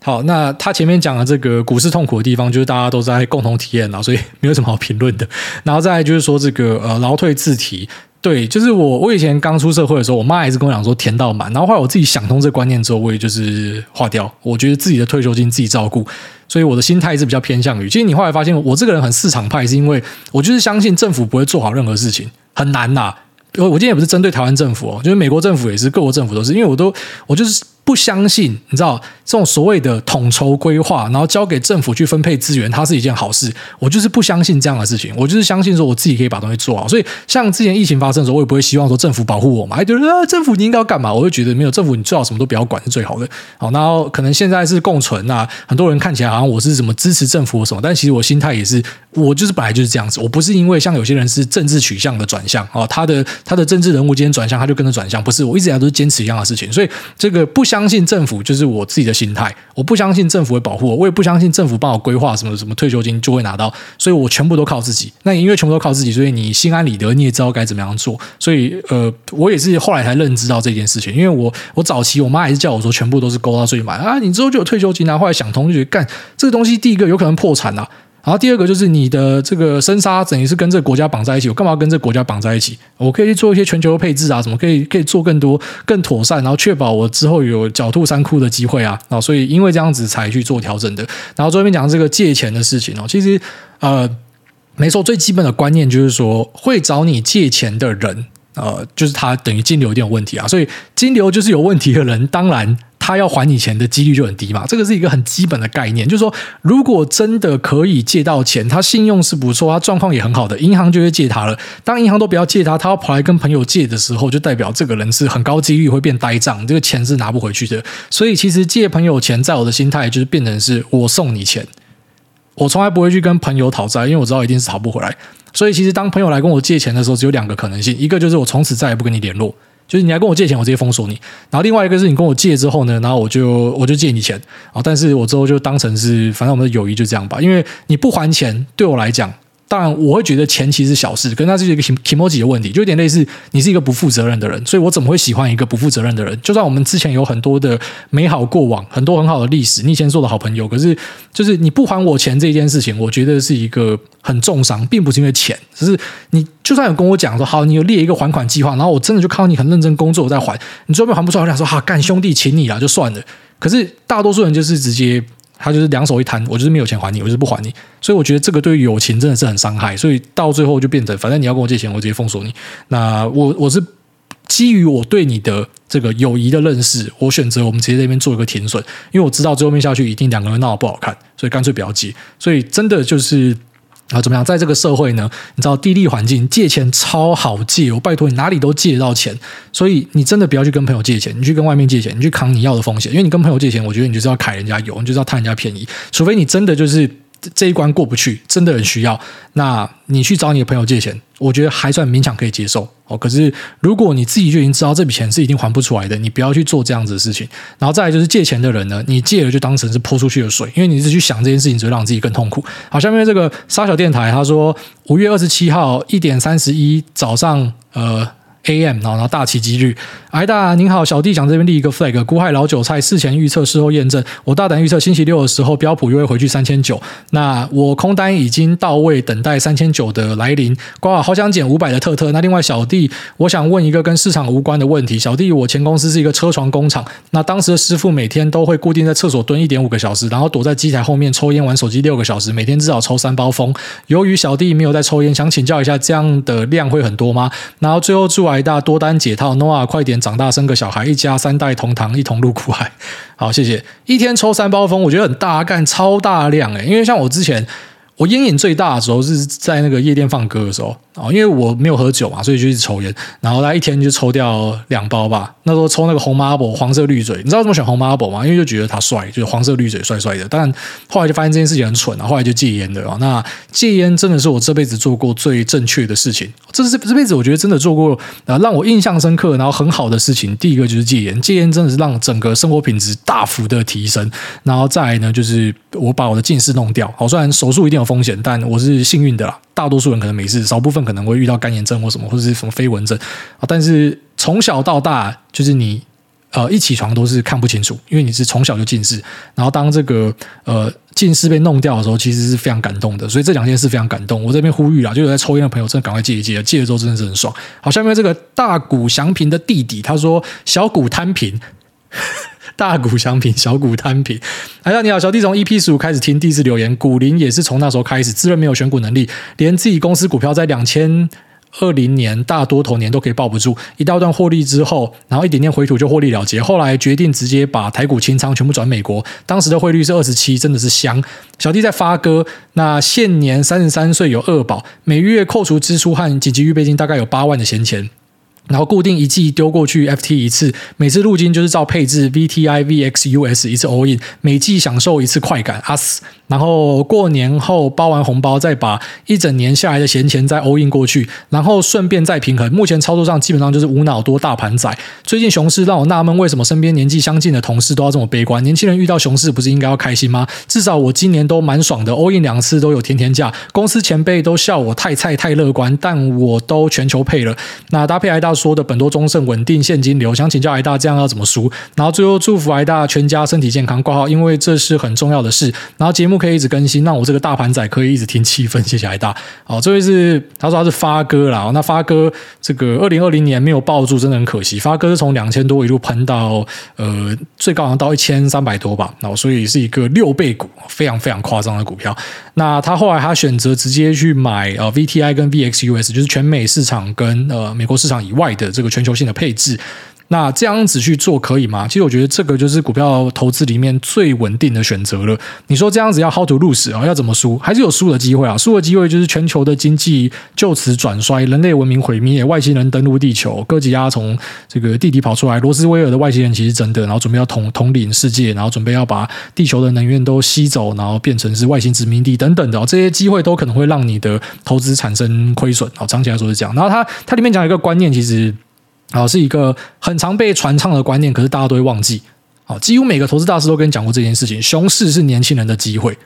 好，那他前面讲的这个股市痛苦的地方，就是大家都在共同体验了，所以没有什么好评论的。然后再就是说这个呃劳退自提。对，就是我，我以前刚出社会的时候，我妈还是跟我讲说填到满，然后后来我自己想通这个观念之后，我也就是划掉。我觉得自己的退休金自己照顾，所以我的心态是比较偏向于。其实你后来发现，我这个人很市场派，是因为我就是相信政府不会做好任何事情，很难呐。我我今天也不是针对台湾政府哦，就是美国政府也是，各国政府都是，因为我都我就是。不相信，你知道这种所谓的统筹规划，然后交给政府去分配资源，它是一件好事。我就是不相信这样的事情，我就是相信说我自己可以把东西做好。所以，像之前疫情发生的时候，我也不会希望说政府保护我嘛，还觉得，政府你应该要干嘛？我会觉得没有政府，你最好什么都不要管是最好的。好，然后可能现在是共存啊，很多人看起来好像我是什么支持政府什么，但其实我心态也是，我就是本来就是这样子。我不是因为像有些人是政治取向的转向啊，他的他的政治人物今天转向，他就跟着转向，不是，我一直以来都是坚持一样的事情。所以，这个不相相信政府就是。我自己的心态，我不相信政府会保护我，我也不相信政府帮我规划什么什么退休金就会拿到，所以我全部都靠自己。那因为全部都靠自己，所以你心安理得，你也知道该怎么样做。所以呃，我也是后来才认知到这件事情，因为我我早期我妈还是叫我说全部都是勾到最满啊，你之后就有退休金啊。后来想通就觉得干这个东西，第一个有可能破产啊。然后第二个就是你的这个生杀等于是跟这个国家绑在一起，我干嘛要跟这个国家绑在一起？我可以去做一些全球配置啊，什么可以可以做更多更妥善，然后确保我之后有狡兔三窟的机会啊。然后所以因为这样子才去做调整的。然后最后面讲这个借钱的事情哦，其实呃没错，最基本的观念就是说会找你借钱的人，呃，就是他等于金流一定有问题啊。所以金流就是有问题的人，当然。他要还你钱的几率就很低嘛，这个是一个很基本的概念，就是说，如果真的可以借到钱，他信用是不错，他状况也很好的，银行就会借他了。当银行都不要借他，他要跑来跟朋友借的时候，就代表这个人是很高几率会变呆账，这个钱是拿不回去的。所以，其实借朋友钱，在我的心态就是变成是我送你钱，我从来不会去跟朋友讨债，因为我知道一定是讨不回来。所以，其实当朋友来跟我借钱的时候，只有两个可能性，一个就是我从此再也不跟你联络。就是你来跟我借钱，我直接封锁你。然后另外一个是你跟我借之后呢，然后我就我就借你钱啊，但是我之后就当成是，反正我们的友谊就这样吧。因为你不还钱，对我来讲。当然，我会觉得钱其实是小事，可是那是一个 kimoji 的问题，就有点类似你是一个不负责任的人，所以我怎么会喜欢一个不负责任的人？就算我们之前有很多的美好过往，很多很好的历史，你以前做的好朋友，可是就是你不还我钱这件事情，我觉得是一个很重伤，并不是因为钱，只是你就算有跟我讲说好，你有列一个还款计划，然后我真的就看到你很认真工作我再还，你最后面还不出来，我想说好干兄弟，请你了就算了。可是大多数人就是直接。他就是两手一摊，我就是没有钱还你，我就是不还你，所以我觉得这个对于友情真的是很伤害，所以到最后就变成，反正你要跟我借钱，我直接封锁你。那我我是基于我对你的这个友谊的认识，我选择我们直接在那边做一个停损，因为我知道最后面下去一定两个人闹得不好看，所以干脆不要借。所以真的就是。啊，怎么样？在这个社会呢，你知道地利环境，借钱超好借，我拜托你哪里都借得到钱，所以你真的不要去跟朋友借钱，你去跟外面借钱，你去扛你要的风险，因为你跟朋友借钱，我觉得你就是要揩人家油，你就是要贪人家便宜，除非你真的就是。这一关过不去，真的很需要。那你去找你的朋友借钱，我觉得还算勉强可以接受哦。可是如果你自己就已经知道这笔钱是一定还不出来的，你不要去做这样子的事情。然后再来就是借钱的人呢，你借了就当成是泼出去的水，因为你一直去想这件事情，只会让自己更痛苦。好，下面这个沙小电台他说，五月二十七号一点三十一早上，呃。A.M. 然后大奇迹日，哎大您好，小弟想这边立一个 flag，股海老韭菜事前预测，事后验证。我大胆预测星期六的时候标普又会回去三千九，那我空单已经到位，等待三千九的来临。挂好想捡五百的特特。那另外小弟，我想问一个跟市场无关的问题。小弟，我前公司是一个车床工厂，那当时的师傅每天都会固定在厕所蹲一点五个小时，然后躲在机台后面抽烟玩手机六个小时，每天至少抽三包风。由于小弟没有在抽烟，想请教一下，这样的量会很多吗？然后最后祝癌。挨大多单解套 noa 快点长大生个小孩，一家三代同堂一同入苦海。好，谢谢。一天抽三包风，我觉得很大干，超大量诶，因为像我之前。我烟瘾最大的时候是在那个夜店放歌的时候啊，因为我没有喝酒嘛，所以就一直抽烟，然后他一天就抽掉两包吧。那时候抽那个红马勃黄色绿嘴，你知道为什么选红马勃吗？因为就觉得他帅，就是黄色绿嘴帅帅的。但后来就发现这件事情很蠢啊，后来就戒烟的啊。那戒烟真的是我这辈子做过最正确的事情，这是这辈子我觉得真的做过啊让我印象深刻，然后很好的事情。第一个就是戒烟，戒烟真的是让整个生活品质大幅的提升。然后再来呢，就是我把我的近视弄掉。好，虽然手术一定有风险，但我是幸运的啦。大多数人可能没事，少部分可能会遇到干眼症或什么，或者是什么飞蚊症啊。但是从小到大，就是你呃一起床都是看不清楚，因为你是从小就近视。然后当这个呃近视被弄掉的时候，其实是非常感动的。所以这两件事非常感动。我这边呼吁啊，就有在抽烟的朋友，真的赶快戒一戒，戒了之后真的是很爽。好，下面这个大谷祥平的弟弟他说：“小谷摊平。”大谷翔平，小股摊平。哎呀，你好，小弟从 EP 十五开始听，第一次留言。股龄也是从那时候开始，自认没有选股能力，连自己公司股票在两千二零年大多头年都可以抱不住。一大段获利之后，然后一点点回吐就获利了结。后来决定直接把台股清仓，全部转美国。当时的汇率是二十七，真的是香。小弟在发哥，那现年三十三岁，有二宝，每月扣除支出和紧急预备金，大概有八万的闲钱。然后固定一季丢过去 FT 一次，每次入金就是照配置 VTI VXUS 一次 all in，每季享受一次快感啊！然后过年后包完红包，再把一整年下来的闲钱再 all in 过去，然后顺便再平衡。目前操作上基本上就是无脑多大盘仔。最近熊市让我纳闷，为什么身边年纪相近的同事都要这么悲观？年轻人遇到熊市不是应该要开心吗？至少我今年都蛮爽的，all in 两次都有甜甜价。公司前辈都笑我太菜太乐观，但我都全球配了。那搭配挨大说的本多中胜稳定现金流，想请教挨大这样要怎么输？然后最后祝福挨大全家身体健康挂号，因为这是很重要的事。然后节目。可以一直更新，让我这个大盘仔可以一直听气氛。谢谢海大。好，这位是他说他是发哥啦。那发哥这个二零二零年没有抱住，真的很可惜。发哥是从两千多一路喷到呃最高好像到一千三百多吧。那所以是一个六倍股，非常非常夸张的股票。那他后来他选择直接去买呃 VTI 跟 VXUS，就是全美市场跟呃美国市场以外的这个全球性的配置。那这样子去做可以吗？其实我觉得这个就是股票投资里面最稳定的选择了。你说这样子要 how to lose 啊？要怎么输？还是有输的机会啊？输的机会就是全球的经济就此转衰，人类文明毁灭，外星人登陆地球，哥吉拉从这个地底跑出来，罗斯威尔的外星人其实真的，然后准备要统统领世界，然后准备要把地球的能源都吸走，然后变成是外星殖民地等等的，这些机会都可能会让你的投资产生亏损。好，长期来说是这样。然后它它里面讲一个观念，其实。啊，是一个很常被传唱的观念，可是大家都会忘记。啊，几乎每个投资大师都跟你讲过这件事情：熊市是年轻人的机会，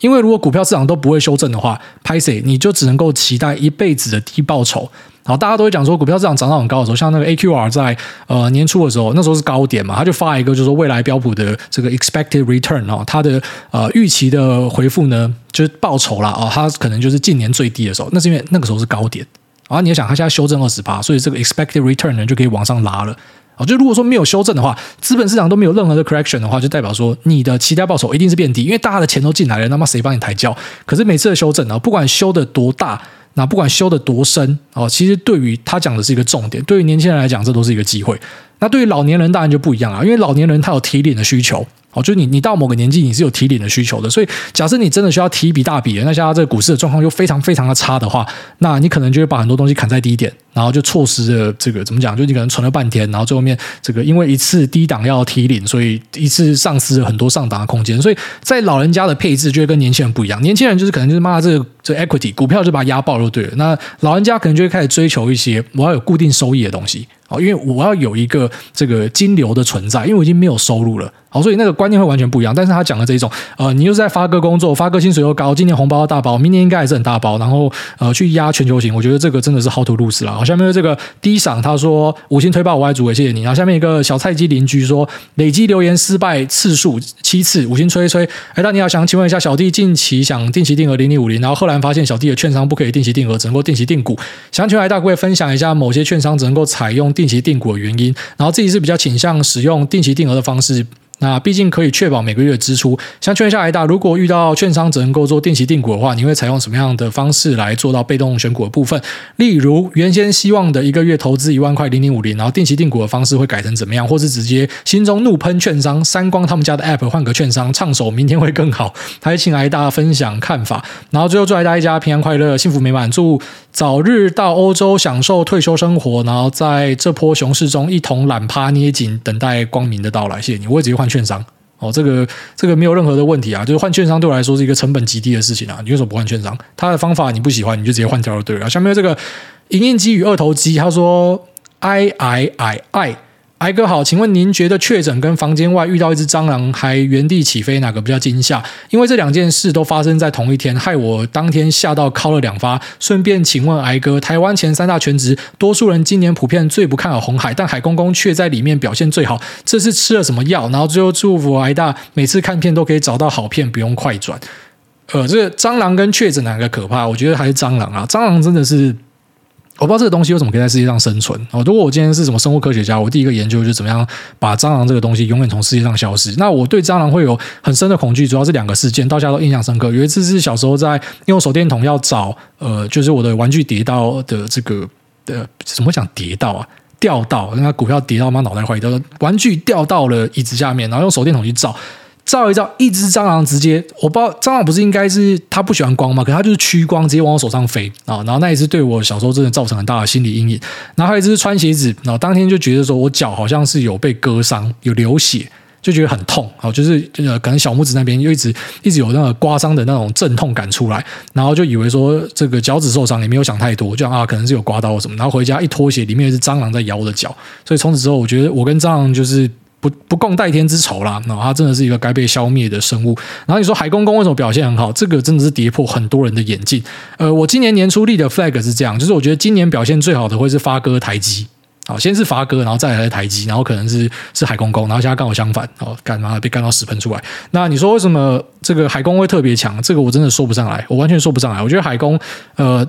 因为如果股票市场都不会修正的话，拍谁你就只能够期待一辈子的低报酬。好，大家都会讲说，股票市场涨到很高的时候，像那个 AQR 在呃年初的时候，那时候是高点嘛，他就发一个就是说未来标普的这个 expected return 哦，它的呃预期的回复呢，就是报酬啦。哦，它可能就是近年最低的时候，那是因为那个时候是高点。然后你要想，它现在修正二十八，所以这个 expected return 呢就可以往上拉了。啊，就如果说没有修正的话，资本市场都没有任何的 correction 的话，就代表说你的期待报酬一定是变低，因为大家的钱都进来了，那么谁帮你抬轿？可是每次的修正呢，不管修的多大，那不管修的多深，哦，其实对于他讲的是一个重点，对于年轻人来讲，这都是一个机会。那对于老年人当然就不一样了，因为老年人他有提领的需求。哦，就是你，你到某个年纪，你是有提领的需求的。所以，假设你真的需要提一笔大笔，那现在这个股市的状况又非常非常的差的话，那你可能就会把很多东西砍在低点，然后就错失了这个怎么讲？就你可能存了半天，然后最后面这个因为一次低档要提领，所以一次丧失了很多上档的空间。所以在老人家的配置就会跟年轻人不一样。年轻人就是可能就是妈的这个这 equity 股票就把它压爆就对了。那老人家可能就会开始追求一些我要有固定收益的东西。哦，因为我要有一个这个金流的存在，因为我已经没有收入了，好，所以那个观念会完全不一样。但是他讲的这一种，呃，你又是在发哥工作，发哥薪水又高，今年红包大包，明年应该也是很大包，然后呃去压全球型，我觉得这个真的是 how to lose 了。好，下面这个低赏他说五星推爆我爱主委，谢谢你。然后下面一个小菜鸡邻居说累积留言失败次数七次，五星吹一吹。哎，那你好，想请问一下小弟近期想定期定额零零五零，然后后来发现小弟的券商不可以定期定额，只能够定期定股，想请问大各位分享一下某些券商只能够采用定定期定股的原因，然后自己是比较倾向使用定期定额的方式。那毕竟可以确保每个月的支出。像劝一下艾大，如果遇到券商只能够做定期定股的话，你会采用什么样的方式来做到被动选股的部分？例如，原先希望的一个月投资一万块零零五零，然后定期定股的方式会改成怎么样？或是直接心中怒喷券商，删光他们家的 App，换个券商，唱首明天会更好。还请艾大分享看法。然后最后祝艾大一家平安快乐、幸福美满，祝早日到欧洲享受退休生活，然后在这波熊市中一同懒趴捏紧，等待光明的到来。谢谢你，我会直接换券商哦，这个这个没有任何的问题啊，就是换券商对我来说是一个成本极低的事情啊。你为什么不换券商？他的方法你不喜欢，你就直接换掉就对了。下面这个营运机与二头肌，他说：“i i i i。”癌哥好，请问您觉得确诊跟房间外遇到一只蟑螂还原地起飞哪个比较惊吓？因为这两件事都发生在同一天，害我当天吓到敲了两发。顺便请问癌哥，台湾前三大全职，多数人今年普遍最不看好红海，但海公公却在里面表现最好，这是吃了什么药？然后最后祝福癌大，每次看片都可以找到好片，不用快转。呃，这个蟑螂跟确诊哪个可怕？我觉得还是蟑螂啊，蟑螂真的是。我不知道这个东西为什么可以在世界上生存哦。如果我今天是什么生物科学家，我第一个研究就是怎么样把蟑螂这个东西永远从世界上消失。那我对蟑螂会有很深的恐惧，主要是两个事件，到现在都印象深刻。有一次是小时候在用手电筒要找呃，就是我的玩具跌到的这个呃怎么讲跌到啊掉到，那股票跌到妈脑袋坏掉，玩具掉到了椅子下面，然后用手电筒去照。照一照，一只蟑螂直接，我不知道蟑螂不是应该是它不喜欢光吗？可是它就是趋光，直接往我手上飞啊！然后那一次对我小时候真的造成很大的心理阴影。然后还有一只穿鞋子，然后当天就觉得说我脚好像是有被割伤，有流血，就觉得很痛啊！就是呃，可能小拇指那边又一直一直有那个刮伤的那种阵痛感出来，然后就以为说这个脚趾受伤，也没有想太多，就啊可能是有刮到什么。然后回家一脱鞋，里面有只蟑螂在咬我的脚，所以从此之后，我觉得我跟蟑螂就是。不不共戴天之仇啦，那它真的是一个该被消灭的生物。然后你说海公公为什么表现很好？这个真的是跌破很多人的眼镜。呃，我今年年初立的 flag 是这样，就是我觉得今年表现最好的会是发哥台积，好，先是发哥，然后再来台积，然后可能是是海公公，然后现在刚好相反，哦，干嘛被干到屎喷出来？那你说为什么这个海公会特别强？这个我真的说不上来，我完全说不上来。我觉得海公，呃，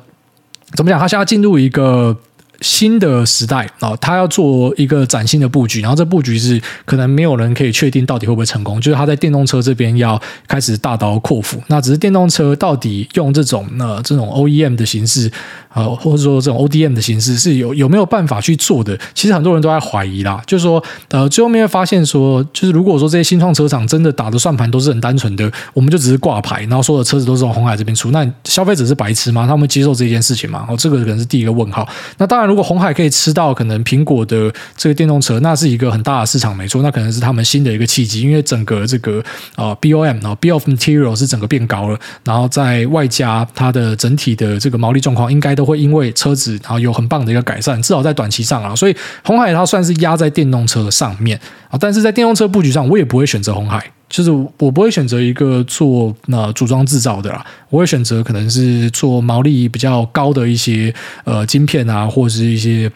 怎么讲？他现在进入一个。新的时代啊，他要做一个崭新的布局，然后这布局是可能没有人可以确定到底会不会成功。就是他在电动车这边要开始大刀阔斧，那只是电动车到底用这种呃这种 OEM 的形式。呃，或者说这种 ODM 的形式是有有没有办法去做的？其实很多人都在怀疑啦。就是说，呃，最后面会发现说，就是如果说这些新创车厂真的打的算盘都是很单纯的，我们就只是挂牌，然后所有的车子都是从红海这边出，那消费者是白痴吗？他们接受这件事情吗？哦，这个可能是第一个问号。那当然，如果红海可以吃到可能苹果的这个电动车，那是一个很大的市场，没错，那可能是他们新的一个契机，因为整个这个呃 BOM 啊 Bill of Material 是整个变高了，然后在外加它的整体的这个毛利状况应该都。都会因为车子，然后有很棒的一个改善，至少在短期上啊，所以红海它算是压在电动车上面啊，但是在电动车布局上，我也不会选择红海，就是我不会选择一个做那组装制造的啦，我会选择可能是做毛利比较高的一些呃晶片啊，或者是一些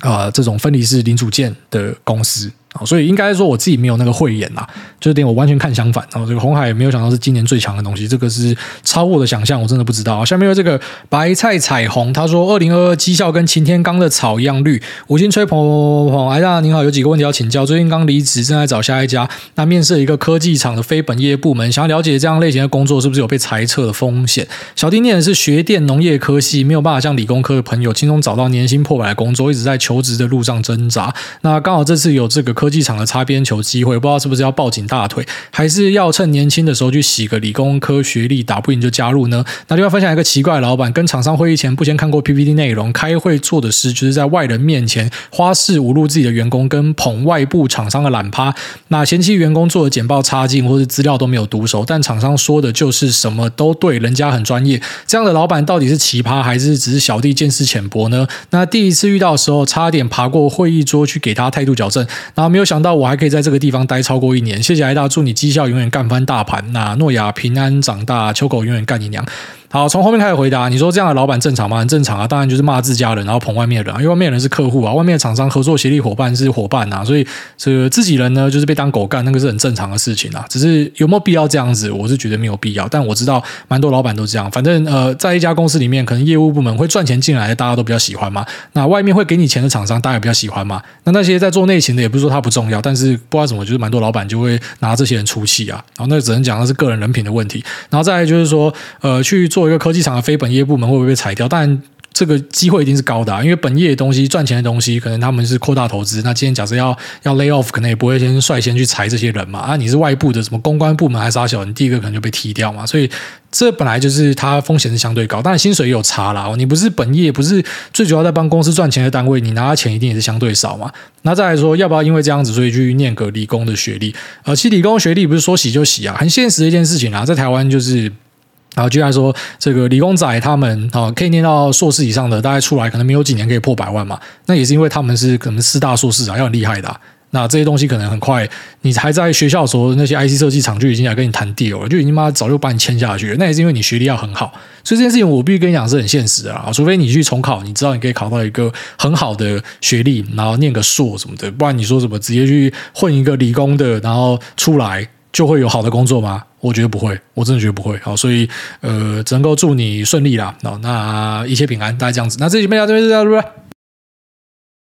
啊、这种分离式零组件的公司。所以应该说我自己没有那个慧眼啦，就点我完全看相反。然后这个红海没有想到是今年最强的东西，这个是超我的想象，我真的不知道。下面有这个白菜彩虹，他说二零二二绩效跟擎天刚的草一样绿。五星吹捧捧捧，哎呀，您好，有几个问题要请教。最近刚离职，正在找下一家。那面试一个科技厂的非本业部门，想要了解这样类型的工作是不是有被裁撤的风险？小弟念的是学电农业科系，没有办法像理工科的朋友轻松找到年薪破百的工作，一直在求职的路上挣扎。那刚好这次有这个科。科技厂的擦边球机会，不知道是不是要抱紧大腿，还是要趁年轻的时候去洗个理工科学历，打不赢就加入呢？那另外分享一个奇怪的老板，跟厂商会议前不先看过 PPT 内容，开会做的事就是在外人面前花式侮辱自己的员工，跟捧外部厂商的懒趴。那嫌弃员工做的简报差劲，或者资料都没有读熟，但厂商说的就是什么都对，人家很专业。这样的老板到底是奇葩，还是只是小弟见识浅薄呢？那第一次遇到的时候，差点爬过会议桌去给他态度矫正，然后没没有想到我还可以在这个地方待超过一年，谢谢艾大，祝你绩效永远干翻大盘。那诺亚平安长大，秋狗永远干你娘。好，从后面开始回答，你说这样的老板正常吗？很正常啊，当然就是骂自家人，然后捧外面的人，因为外面人是客户啊，外面的厂商合作协力伙伴是伙伴啊，所以这自己人呢就是被当狗干，那个是很正常的事情啊。只是有没有必要这样子，我是觉得没有必要。但我知道蛮多老板都这样，反正呃，在一家公司里面，可能业务部门会赚钱进来，大家都比较喜欢嘛。那外面会给你钱的厂商，大家也比较喜欢嘛。那那些在做内勤的，也不是说他不重要，但是不知道怎么，就是蛮多老板就会拿这些人出气啊。然后那只能讲那是个人人品的问题。然后再来就是说，呃，去做做一个科技厂的非本业部门会不会被裁掉？但这个机会一定是高的啊，因为本业的东西赚钱的东西，可能他们是扩大投资。那今天假设要要 lay off，可能也不会先率先去裁这些人嘛。啊，你是外部的什么公关部门还是啥小，你第一个可能就被踢掉嘛。所以这本来就是它风险是相对高，当然薪水也有差啦。你不是本业，不是最主要在帮公司赚钱的单位，你拿的钱一定也是相对少嘛。那再来说，要不要因为这样子，所以去念个理工的学历？呃，其实理工学历不是说洗就洗啊，很现实的一件事情啊，在台湾就是。然后，居然说这个理工仔他们啊，可以念到硕士以上的，大概出来可能没有几年可以破百万嘛。那也是因为他们是可能四大硕士啊，要很厉害的。那这些东西可能很快，你还在学校的时候，那些 IC 设计厂就已经来跟你谈 deal 了，就已经妈早就把你签下去了。那也是因为你学历要很好，所以这件事情我必须跟你讲是很现实的啊。除非你去重考，你知道你可以考到一个很好的学历，然后念个硕什么的，不然你说什么直接去混一个理工的，然后出来。就会有好的工作吗？我觉得不会，我真的觉得不会。好，所以呃，只能够祝你顺利啦。那一切平安，大家这样子。那这期就到这边，拜拜。